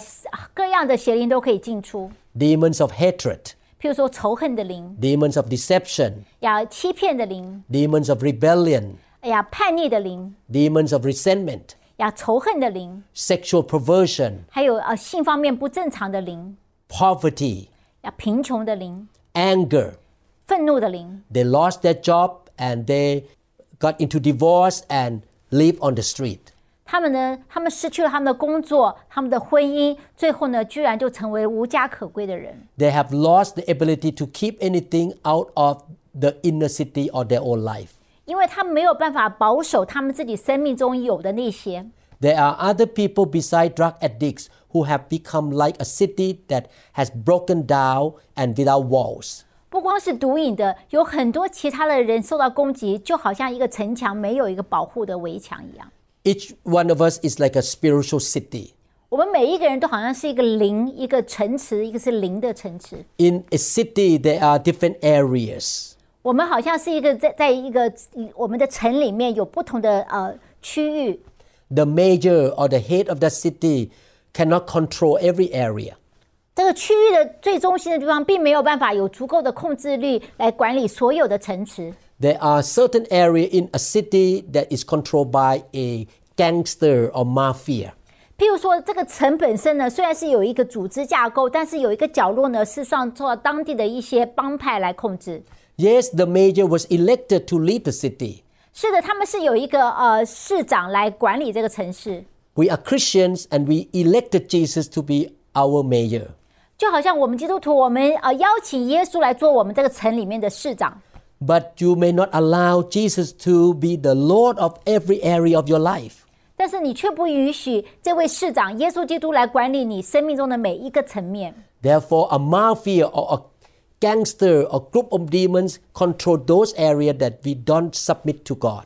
各样的邪灵都可以进出。Demons of hatred, 譬如说仇恨的灵，demons of deception, 呀欺骗的灵，demons of rebellion, 哎呀叛逆的灵，demons of resentment, 呀仇恨的灵，sexual perversion, 还有呃性方面不正常的灵，poverty, 呀贫穷的灵，anger. 愤怒的灵。 They lost their job and they got into divorce and live on the street. 他们呢，他们失去了他们的工作，他们的婚姻，最后呢，居然就成为无家可归的人。 They have lost the ability to keep anything out of the inner city or their own life. 因为他们没有办法保守他们自己生命中有的那些。 There are other people beside drug addicts who have become like a city that has broken down and without walls. 不光是毒瘾的，有很多其他的人受到攻击，就好像一个城墙没有一个保护的围墙一样。 Each one of us is like a spiritual city. 我们每一个人都好像是一个灵，一个城池，一个是灵的城池。 In a city, there are different areas. 我们好像是一个在在一个我们的城里面有不同的呃区域， The mayor or the head of the city cannot control every area. 这个区域的最中心的地方，并没有办法有足够的控制力来管理所有的城池。 There are certain area in a city that is controlled by a gangster or mafia. 譬如说，这个城本身呢，虽然是有一个组织架构，但是有一个角落呢，是上受到当地的一些帮派来控制。 Yes, the mayor was elected to lead the city. 是的，他们是有一个呃市长来管理这个城市， We are Christians and we elected Jesus to be our mayor. 就好像我们基督徒，我们呃邀请耶稣来做我们这个城里面的市长。 But you may not allow Jesus to be the Lord of every area of your life. 但是你却不允许这位市长耶稣基督来管理你生命中的每一个层面。 Therefore, a mafia or a gangster or group of demons control those areas that we don't submit to God.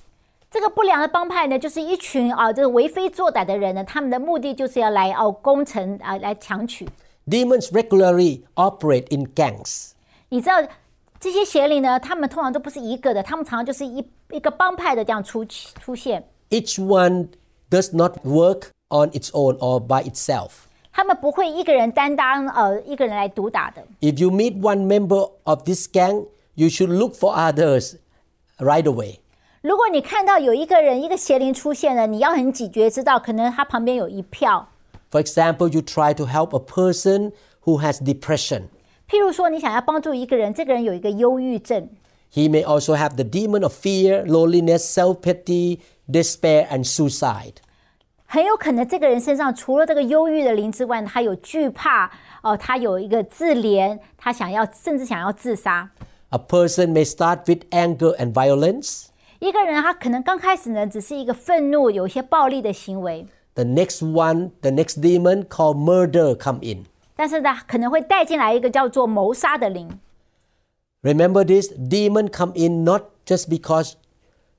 这个不良的帮派呢，就是一群啊、这个为非作歹的人呢，他们的目的就是要来哦、攻城啊、来抢取。 Demons regularly operate in gangs. 你知道这些邪灵呢，他们通常都不是一个的，他们常常就是一一个帮派的这样出出现。 Each one does not work on its own or by itself. 他们不会一个人担当呃一个人来毒打的。 If you meet one member of this gang, you should look for others right away. 如果你看到有一个人一个邪灵出现了，你要很警觉，知道可能他旁边有一票。 For example, you try to help a person who has depression. 譬如说，你想要帮助一个人，这个人有一个忧郁症， He may also have the demon of fear, loneliness, self pity, despair, and suicide. 很有可能这个人身上除了这个忧郁的灵之外，他有惧怕，哦、他有一个自怜，他想要甚至想要自杀。 A person may start with anger and violence. 一个人他可能刚开始呢，只是一个愤怒，有一些暴力的行为， The next one, the next demon called murder come in. 但是呢，可能会带进来一个叫做谋杀的灵。 Remember this demon come in not just because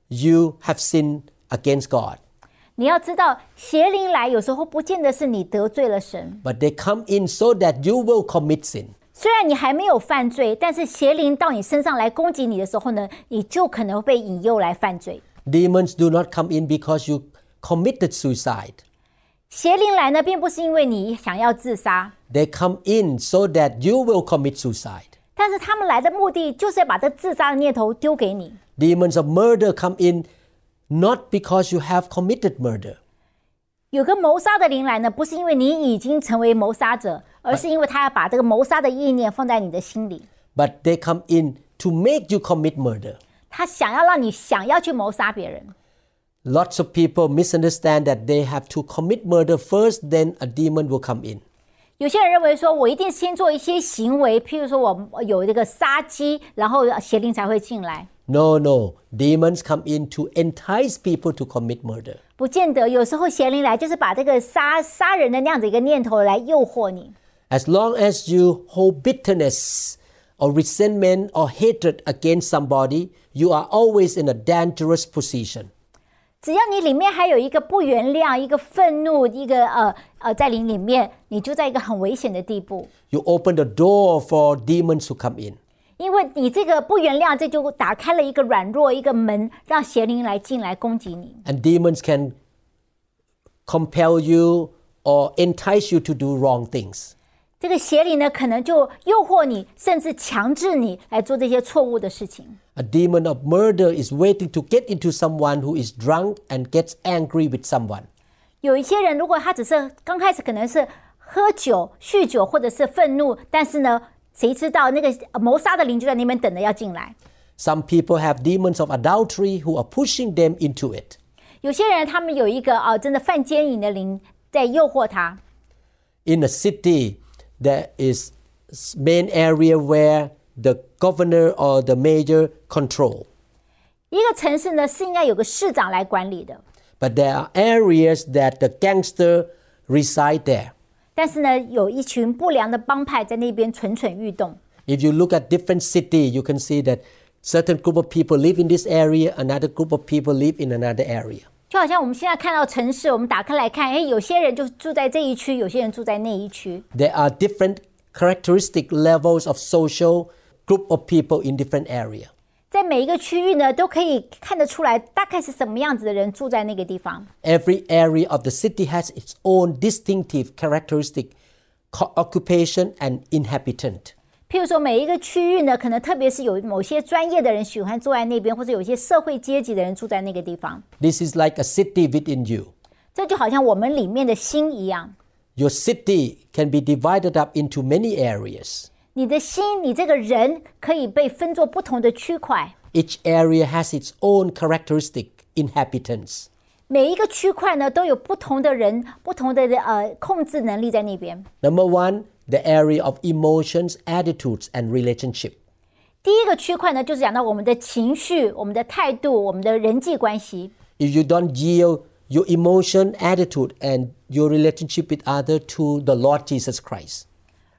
you have sinned against God, 你要知道，邪灵来有时候不见得是你得罪了神， but they come in so that you will commit sin. 虽然你还没有犯罪，但是邪灵到你身上来攻击你的时候呢，你就可能被引诱来犯罪。Demons do not come in because you committed suicide. 邪灵来呢，并不是因为你想要自杀，They come in so that you will commit suicide. 但是他们来的目的就是要把这自杀的念头丢给你。Demons of murder come in not because you have committed murder, 有个谋杀的灵来呢，不是因为你已经成为谋杀者，而是因为他要把这个谋杀的意念放在你的心里，but they come in to make you commit murder. 他想要让你想要去谋杀别人。Lots of people misunderstand that they have to commit murder first, then a demon will come in. 有些人认为说，我一定先做一些行为，譬如说我有这个杀机，然后邪灵才会进来。No, no. Demons come in to entice people to commit murder. 不见得，有时候邪灵来就是把这个杀杀人的那样的一个念头来诱惑你。 As long as you hold bitterness or resentment or hatred against somebody, you are always in a dangerous position. 只要你里面还有一个不原谅、一个愤怒、一个呃呃在灵里面，你就在一个很危险的地步， You open the door for demons to come in. 因为你这个不原谅，这就打开了一个软弱一个门，让邪灵来进来攻击你。And demons can compel you or entice you to do wrong things. 这个邪灵呢，可能就诱惑你，甚至强制你来做这些错误的事情。A demon of murder is waiting to get into someone who is drunk and gets angry with someone. 有一些人，如果他只是刚开始可能是喝酒、酗酒，或者是愤怒，但是呢，谁知道那个呃谋杀的灵就在那边等着要进来。 Some people have demons of adultery who are pushing them into it. 有些人他们有一个啊、真的犯奸淫的灵在诱惑他。 In a city, there is s- main area where the governor or the mayor control. 一个城市呢是应该有个市长来管理的， But there are areas that the gangster reside there. 但是呢，有一群不良的帮派在那边蠢蠢欲动。If you look at different city, you can see that certain group of people live in this area, another group of people live in another area. 就好像我们现在看到城市，我们打开来看，哎，有些人就住在这一区，有些人住在那一区。There are different characteristic levels of social group of people in different area. 在每一个区域呢，都可以看得出来，大概是什么样子的人住在那个地方。 Every area of the city has its own distinctive characteristic, co- occupation and inhabitant. 譬如说，每一个区域呢，可能特别是有某些专业的人喜欢住在那边，或者有一些社会阶级的人住在那个地方。 This is like a city within you. 这就好像我们里面的心一样， Your city can be divided up into many areas. 你的心，你这个人可以被分作不同的区块， Each area has its own characteristic. inhabitants. 每一个区块呢都有不同的人、不同的呃控制能力在那边。 Number one, the area of emotions, attitudes, and relationship. 第一个区块呢，就是讲到我们的情绪、我们的态度、我们的人际关系。 If you don't yield your emotion, attitude, and your relationship with other to the Lord Jesus Christ,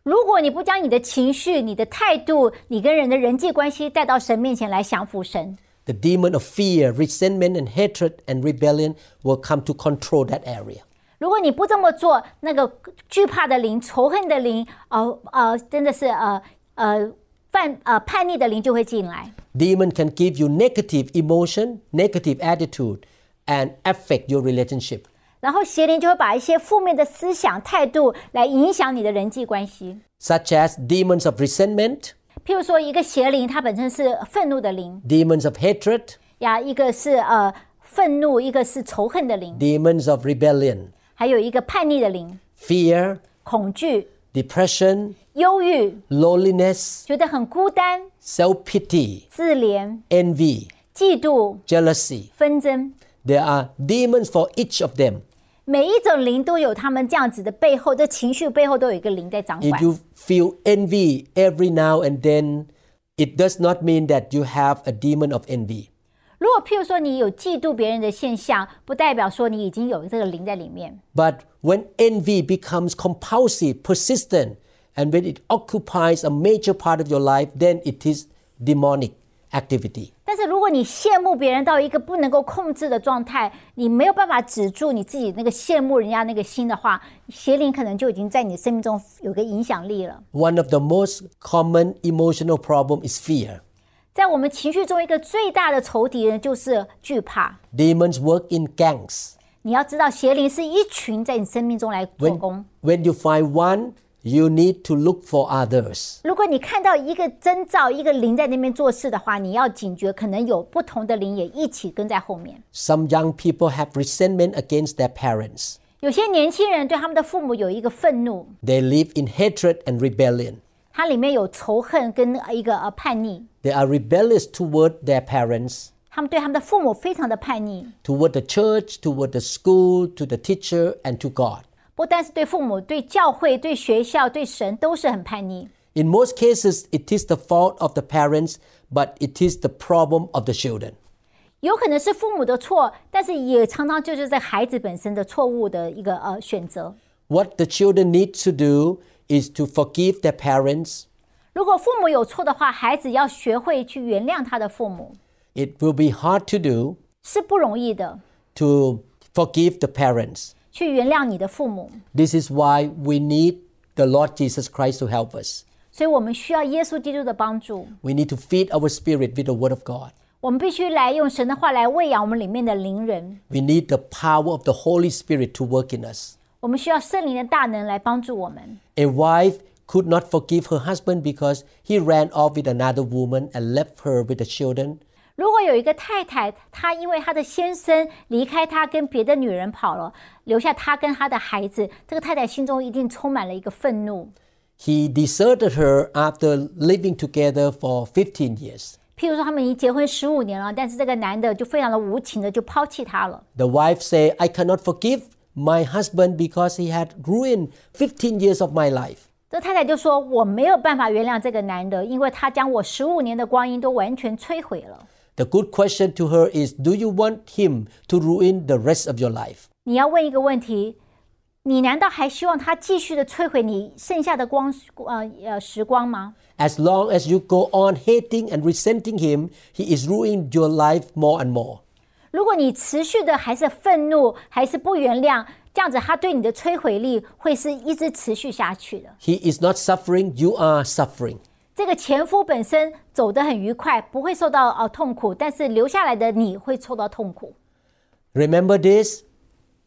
如果你不将你的情绪、你的态度、你跟人的人际关系带到神面前来降服神， the demon of fear, resentment, and hatred and rebellion will come to control that area. 如果你不这么做，那个惧怕的灵、仇恨的灵，呃呃，真的是呃呃犯呃叛逆的灵就会进来。 Demon can give you negative emotion, negative attitude, and affect your relationship. 然后邪灵就会把一些负面的思想、态度来影响你的人际关系。 such as demons of resentment, 譬如说，一个邪灵，它本身是愤怒的灵 demons of hatred, 呀，一个是呃愤怒，一个是仇恨的灵， demons of rebellion, 还有一个叛逆的灵， fear, 恐惧、 depression, 忧郁， loneliness, 觉得很孤单、 self pity, 自怜、 envy, 嫉妒、 jealousy. 纷争。 There are demons for each of them. 每一种灵都有他们这样子的背后，这情绪背后都有一个灵在掌 If 管。 you feel envy every now and then, it does not mean that you have a demon of envy. 如果譬如说你有嫉妒别人的现象，不代表说你已经有这个灵在里面。 But when envy becomes compulsive, persistent, and when it occupies a major part of your life, then it is demonic activity. 但是如果你羡慕别人到一个不能够控制的状态，你没有办法止住你自己那个羡慕人家那个心的话，邪灵可能就已经在你生命中有个影响力了。One of the most common emotional problem is fear. 在我们情绪中，一个最大的仇敌人就是惧怕。Demons work in gangs. 你要知道，邪灵是一群在你生命中来做 When, 工。when you find one, you need to look for others. 如果你看到一个征兆，一个灵在那边做事的话，你要警觉，可能有不同的灵也一起跟在后面。 Some young people have resentment against their parents. 有些年轻人对他们的父母有一个愤怒， They live in hatred and rebellion. 它里面有仇恨跟一个呃叛逆， They are rebellious toward their parents, 他们对他们的父母非常的叛逆， toward the church, toward the school, to the teacher, and to God. 不单是对父母、对教会、对学校、对神都是很叛逆。 In most cases, it is the fault of the parents, but it is the problem of the children. 有可能是父母的错，但是也常常就是在孩子本身的错误的一个呃选择。 What the children need to do is to forgive their parents. 如果父母有错的话，孩子要学会去原谅他的父母， It will be hard to do 是不容易的。 to forgive the parents. 去原谅你的父母， This is why we need the Lord Jesus Christ to help us. 所以我们需要耶稣基督的帮助。 We need to feed our spirit with the Word of God. 我们必须来用神的话来喂养我们里面的灵人。 We need the power of the Holy Spirit to work in us. 我们需要圣灵的大能来帮助我们。 A wife could not forgive her husband because he ran off with another woman and left her with the children. 如果有一个太太，她因为她的先生离开她，跟别的女人跑了，留下她跟她的孩子，这个太太心中一定充满了一个愤怒。He deserted her after living together for fifteen years. 譬如说，他们已经结婚十五年了，但是这个男的就非常的无情的就抛弃她了。The wife say, I cannot forgive my husband because he had ruined fifteen years of my life. 这太太就说：“我没有办法原谅这个男的，因为他将我十五年的光阴都完全摧毁了。The good question to her is, do you want him to ruin the rest of your life? 你要问一个问题：你难道还希望他继续的摧毁你剩下的光呃呃时光吗？ As long as you go on hating and resenting him, he is ruining your life more and more. 如果你持续的还是愤怒，还是不原谅，这样子他对你的摧毁力会是一直持续下去的。 He is not suffering, you are suffering. 这个前夫本身走得很愉快，不会受到呃痛苦，但是留下来的你会受到痛苦。 Remember this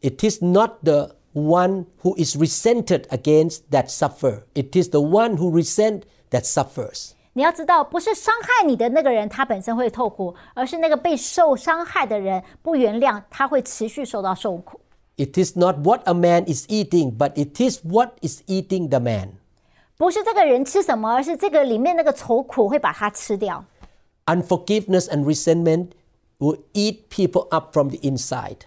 it is not the one who is resented against that suffer. It is the one who resent that suffers. 你要知道，不是伤害你的那个人他本身会痛苦，而是那个被受伤害的人不原谅，他会持续受到受苦。 It is not what a man is eating, but it is what is eating the man. 不是这个人吃什么，而是这个里面那个愁苦会把他吃掉。 Unforgiveness and resentment will eat people up from the inside.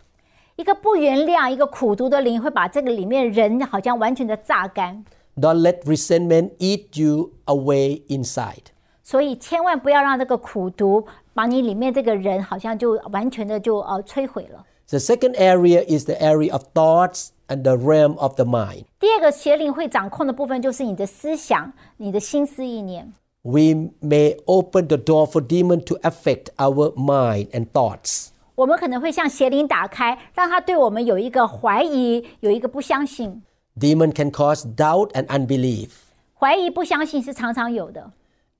一个不原谅、一个苦毒的灵会把这个里面人好像完全的榨干。 Don't let resentment eat you away inside. 所以千万不要让这个苦毒把你里面这个人好像就完全的就呃摧毁了。 The second area is the area of thoughts and the realm of the mind. 第二个邪灵会掌控的部分就是你的思想、你的心思意念。 We may open the door for demon to affect our mind and thoughts. 我们可能会向邪灵打开，让他对我们有一个怀疑，有一个不相信。 Demon can cause doubt and unbelief, 怀疑、不相信是常常有的，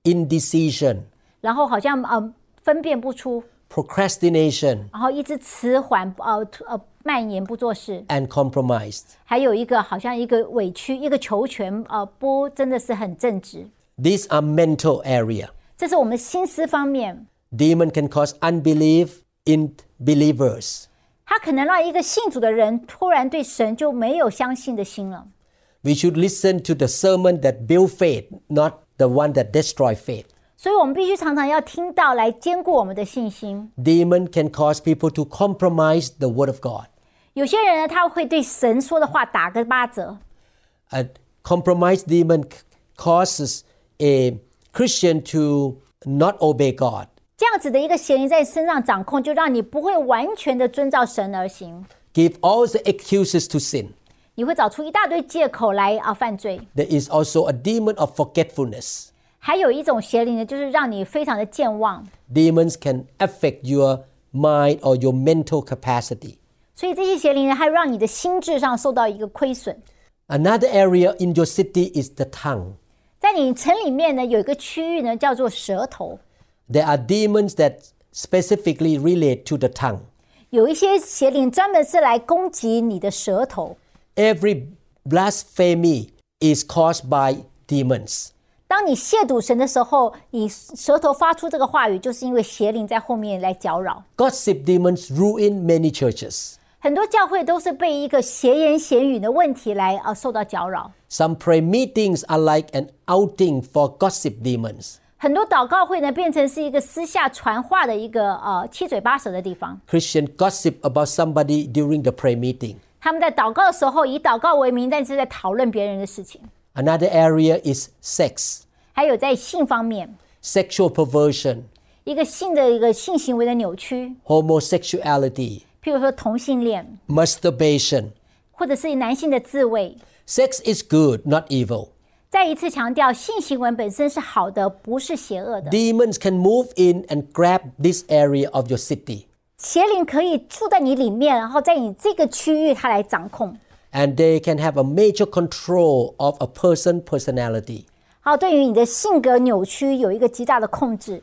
indecision, 然后好像呃分辨不出， procrastination, 然后一直迟缓呃呃 蔓延不做事， and compromise. 还有一个好像一个委屈、一个求全呃不真的是很正直。 These are mental area. 这是我们心思方面， Demon can cause unbelief in believers. 它可能让一个信主的人突然对神就没有相信的心了。 We should listen to the sermon that build faith, not the one that destroy faith. 所以我们必须常常要听到来兼顾我们的信心。 Demon can cause people to compromise the word of God. 有些人呢，他会对神说的话打个八折， A compromised demon c- causes a Christian to not obey God. 这样子的一个邪灵在身上掌控，就让你不会完全的遵照神而行， Give all the excuses to sin. 你会找出一大堆借口来啊犯罪。 There is also a demon of forgetfulness. 还有一种邪灵呢，就是让你非常的健忘， Demons can affect your mind or your mental capacity. 所以这些邪灵呢，它让你的心智上受到一个亏损。 Another area in your city is the tongue. 在你城里面呢，有一个区域呢，叫做舌头， There are demons that specifically relate to the tongue. 有一些邪灵专门是来攻击你的舌头。 Every blasphemy is caused by demons. 当你亵渎神的时候，你舌头发出这个话语，就是因为邪灵在后面来搅扰。 Gossip demons ruin many churches. 很多教会都是被一个闲言闲语的问题来啊受到搅扰。Some prayer meetings are like an outing for gossip demons. 很多祷告会呢，变成是一个私下传话的一个呃七嘴八舌的地方。Christian gossip about somebody during the prayer meeting. 他们在祷告的时候以祷告为名，但是在讨论别人的事情。Another area is sex, 还有在性方面，sexual perversion, 一个性的一个性行为的扭曲，homosexuality, 譬如说同性恋， masturbation. 或者是男性的自慰。 Sex is good, not evil. 再一次强调，性行为本身是好的，不是邪恶的。 Demons can move in and grab this area of your city, 邪灵可以住在你里面，然后在你这个区域，它来掌控。 and they can have a major control of a person personality. 好，对于你的性格扭曲有一个极大的控制。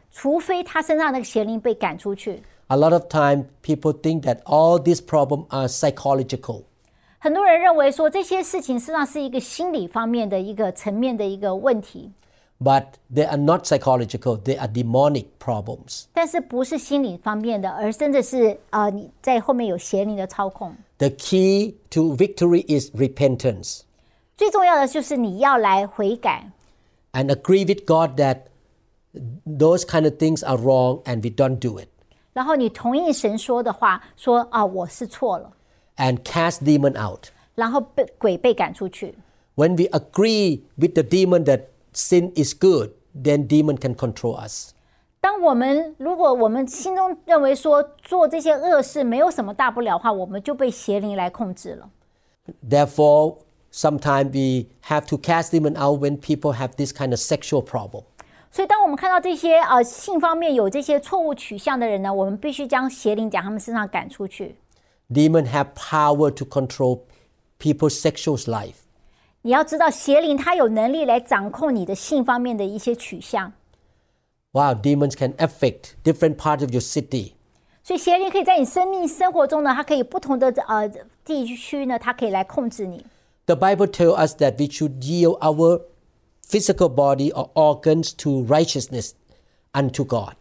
除非他身上那个邪灵被赶出去。 A lot of time people think that all these problems are psychological. 很多人认为说这些事情实际上是一个心理方面的一个层面的一个问题， But they are not psychological, they are demonic problems. 但是不是心理方面的，而真的是呃你在后面有邪灵的操控。 The key to victory is repentance 最重要的就是你要来悔改， and agree with God that those kind of things are wrong and we don't do it. 然后你同意神说的话，说啊我是错了， And cast demon out. 然后被鬼被赶出去。 When we agree with the demon that sin is good, then demon can control us. 当我们如果我们心中认为说做这些恶事没有什么大不了的话，我们就被邪灵来控制了。 Therefore, sometimes we have to cast demon out when people have this kind of sexual problem. 所以，当我们看到这些呃性方面有这些错误取向的人呢，我们必须将邪灵จาก他们身上赶出去。 Demon have power to control people's sexual life. 你要知道，邪灵它有能力来掌控你的性方面的一些取向。 Wow, demons can affect different parts of your city. 所以邪灵可以在你生命生活中呢，它可以不同的呃地区呢，它可以来控制你。 The Bible tells us that we should yield our physical body or organs to righteousness unto God.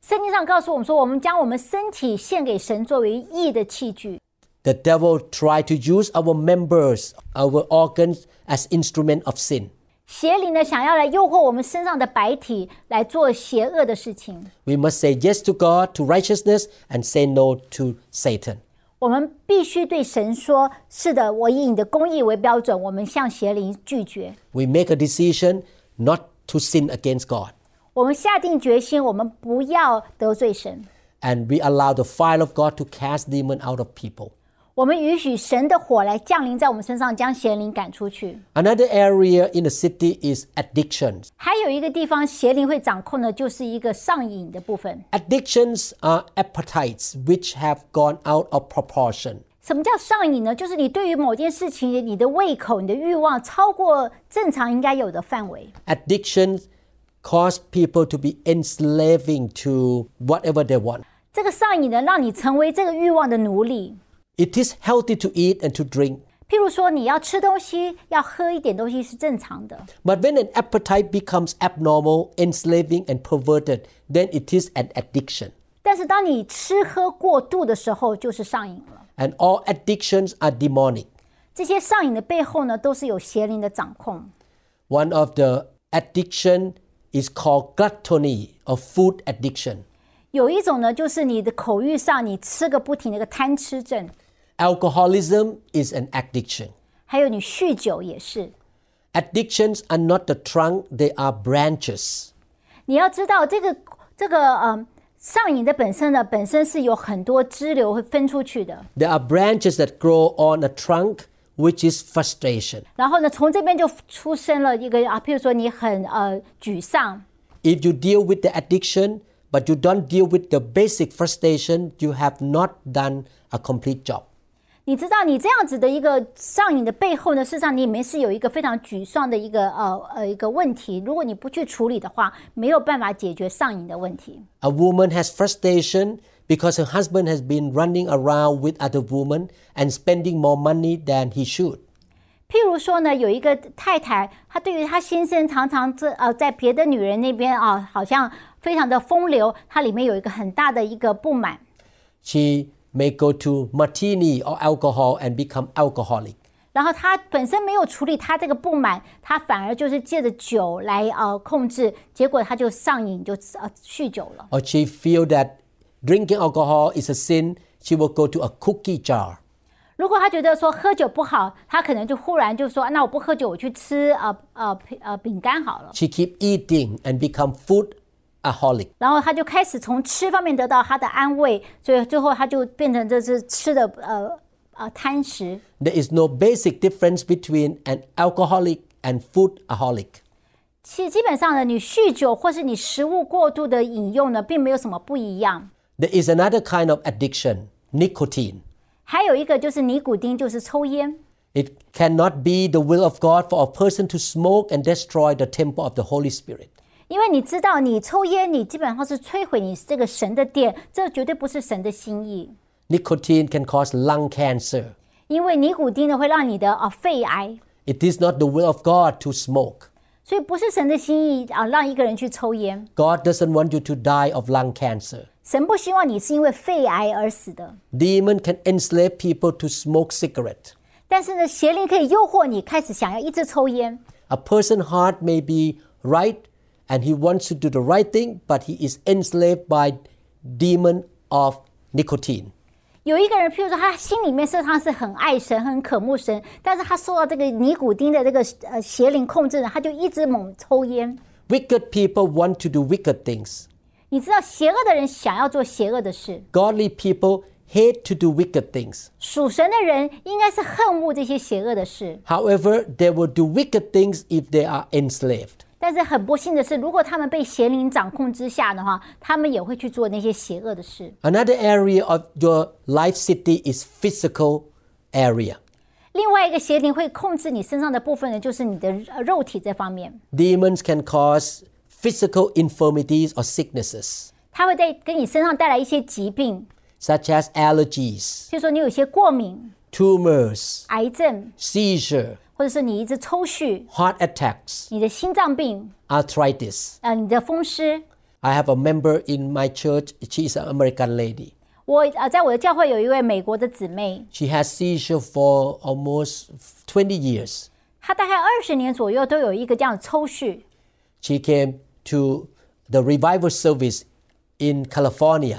圣经上告诉我们说，我们将我们身体献给神作为义的器具。 The devil tried to use our members, our organs as instrument of sin. 邪灵呢，想要来诱惑我们身上的白体来做邪恶的事情。 We must say yes to God, to righteousness, and say no to Satan. 我们必须对神说：“是的，我以你的公义为标准。”我们向邪灵拒绝。 We make a decision not to sin against God. 我们下定决心，我们不要得罪神。 And we allow the fire of God to cast demon out of people. 我们允许神的火来降临在我们身上，将邪灵赶出去。 Another area in the city is addictions. 还有一个地方邪灵会掌控的，就是一个上瘾的部分。 Addictions are appetites which have gone out of proportion. 什么叫上瘾呢？就是你对于某件事情，你的胃口、你的欲望超过正常应该有的范围。 Addictions cause people to be enslaving to whatever they want. 这个上瘾呢，让你成为这个欲望的奴隶。 It is healthy to eat and to drink, 譬如说，你要吃东西，要喝一点东西是正常的。 but when an appetite becomes abnormal, enslaving, and perverted, then it is an addiction. 但是当你吃喝过度的时候，就是上瘾了。 And all addictions are demonic. 这些上瘾的背后呢，都是有邪灵的掌控。 One of the addiction is called gluttony or food addiction. 有一种呢，就是你的口欲上，你吃个不停的一个贪吃症； Alcoholism is an addiction. 还有你酗酒也是。 Addictions are not the trunk, they are branches. 你要知道，这个这个呃上瘾的本身呢，本身是有很多支流会分出去的。 There are branches that grow on a trunk, which is frustration. 然后呢，从这边就出生了一个啊，譬如说你很呃沮丧， If you deal with the addiction, but you don't deal with the basic frustration, you have not done a complete job. 你知道你这样子的一个上瘾的背后呢，事实上你里面是有一个非常沮丧的一个呃呃一个问题。如果你不去处理的话，没有办法解决上瘾的问题。A woman has frustration because her husband has been running around with other women and spending more money than he should. 譬如说呢，有一个太太，她对于她先生常常这呃在别的女人那边啊，好像非常的风流，她里面有一个很大的一个不满。She may go to martini or alcohol and become alcoholic. 然后她本身没有处理她这个不满，她反而就是借着酒来呃控制，结果她就上瘾，就呃酗酒了。 Or she feel that drinking alcohol is a sin, she will go to a cookie jar. 如果她觉得说喝酒不好，她可能就忽然就说，那我不喝酒，我去吃呃呃呃饼干好了。 She keep eating and become food aholic. 然后她就开始从吃方面得到她的安慰，所以最后她就变成这是吃的呃呃贪食。 There is no basic difference between an alcoholic and food aholic. 其实基本上呢，你酗酒或是你食物过度的饮用呢，并没有什么不一样。 There is another kind of addiction, nicotine. 还有一个就是尼古丁，就是抽烟。 It cannot be the will of God for a person to smoke and destroy the temple of the Holy Spirit. 因为你知道，你抽烟，你基本上是摧毁你这个神的殿，这绝对不是神的心意。 Nicotine can cause lung cancer. 因为尼古丁呢会让你的啊肺癌， It is not the will of God to smoke. 所以不是神的心意啊让一个人去抽烟。 God doesn't want you to die of lung cancer. 神不希望你是因为肺癌而死的。 Demon can enslave people to smoke cigarette. 但是呢，邪灵可以诱惑你开始想要一直抽烟。 A person's heart may be right and he wants to do the right thing, but he is enslaved by demon of nicotine. 有一个人，譬如说他心里面事实上是很爱神、很渴慕神，但是他受到这个尼古丁的这个呃邪灵控制呢，他就一直猛抽烟。 Wicked people want to do wicked things. 你知道，邪恶的人想要做邪恶的事， Godly people hate to do wicked things. 属神的人应该是恨恶这些邪恶的事。 However, they will do wicked things if they are enslaved. 但是很不幸的是，如果他们被邪灵掌控之下的话，他们也会去做那些邪恶的事。 Another area of your life city is physical area. 另外一个邪灵会控制你身上的部分呢，就是你的呃肉体这方面， Demons can cause physical infirmities or sicknesses. 它会在给你身上带来一些疾病。 such as allergies, 譬如说你有些过敏、 tumors, 癌症， seizure, 或者是你一直抽搐、 heart attacks, 你的心脏病、 arthritis. 呃，你的风湿。 I have a member in my church. She is an American lady. 我呃，在我的教会有一位美国的姊妹， She has seizure for almost 20 years. 她大概二十年左右都有一个这样的抽搐。 She came to the revival service in California.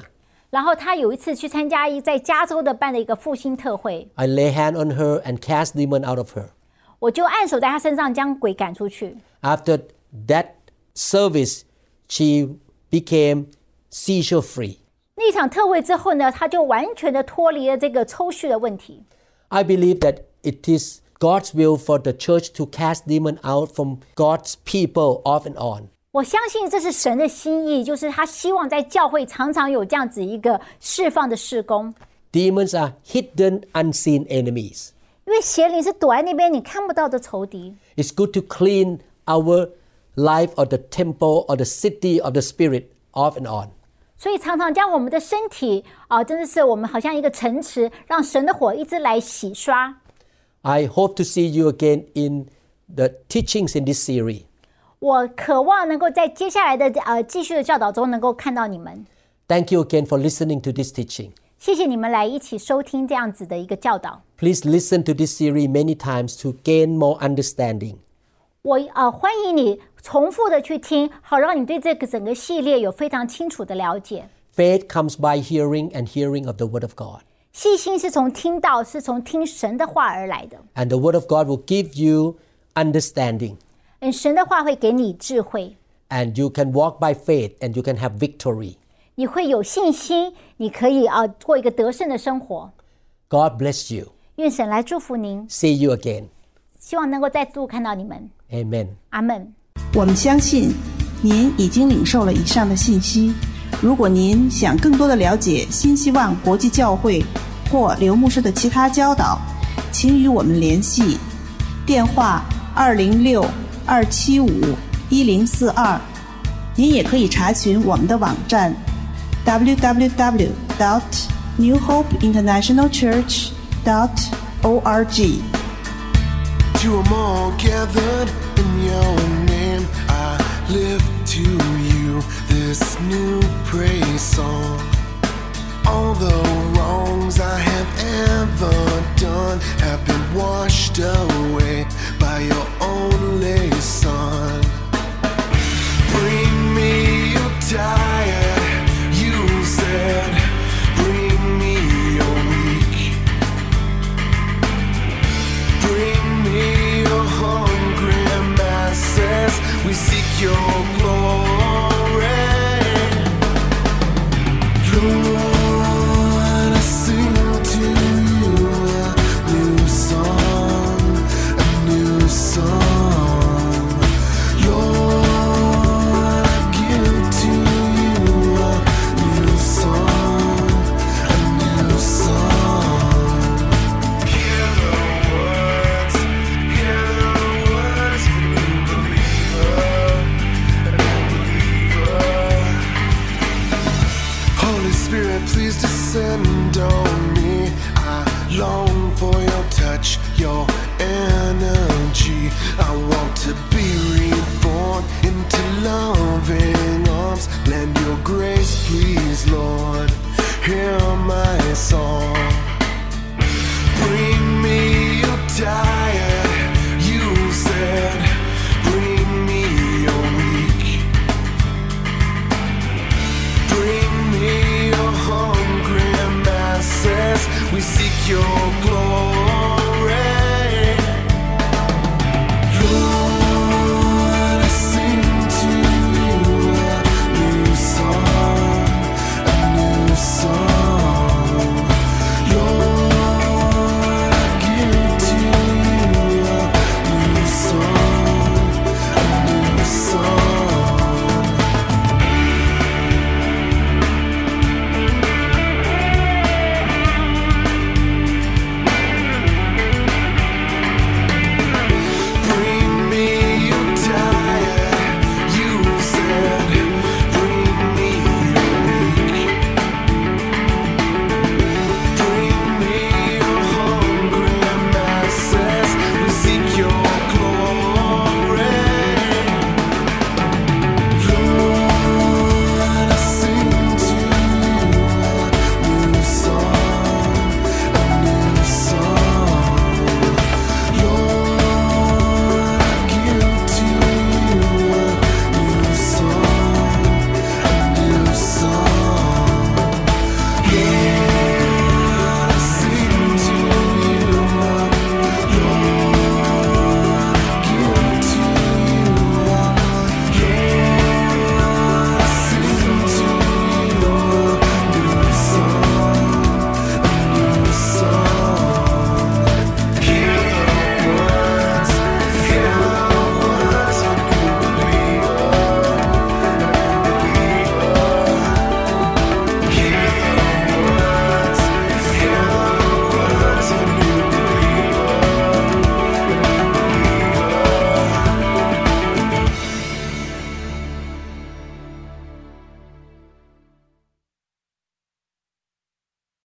然后她有一次去参加一在加州的办的一个复兴特会， I lay hand on her and cast demon out of her. 我就按手在他身上将鬼赶出去。After that service, she became seizure free. 那场特会之后呢，她就完全的脱离了这个抽搐的问题。I believe that it is God's will for the church to cast demon out from God's people off and on. 我相信这是神的心意，就是他希望在教会常常有这样子一个释放的事工，Demons are hidden, unseen enemies. 因为邪灵是躲在那边你看不到的仇敌。 It's good to clean our life or the temple or the city of the spirit off and on. 所以常常将我们的身体啊、真的是我们好像一个城池，让神的火一直来洗刷。 I hope to see you again in the teachings in this series. 我渴望能够在接下来的呃继续的教导中能够看到你们。 Thank you again for listening to this teaching. 谢谢你们来一起收听这样子的一个教导。 Please listen to this series many times to gain more understanding. 我呃欢迎你重复的去听，好让你对这个整个系列有非常清楚的了解。 Faith comes by hearing and hearing of the Word of God. 细心是从听到，是从听神的话而来的。 And the Word of God will give you understanding. 嗯，神的话会给你智慧， And you can walk by faith and you can have victory. 你会有信心，你可以啊、过一个得胜的生活。God bless you. 愿神来祝福您，See you again. 希望能够再度看到你们。Amen. 阿门。我们相信您已经领受了以上的信息。如果您想更多的了解新希望国际教会或刘牧师的其他教导，请与我们联系，电话二零六二七五一零四二。您也可以查询我们的网站 www. dot New Hope International Church. dot org。To them all gathered in your name, I lift to you this new praise song. All the wrongs I have ever done have been washed away by your only Son. Bring me your you Bring me your weak. Bring me your hungry masses. We seek your glory. I want to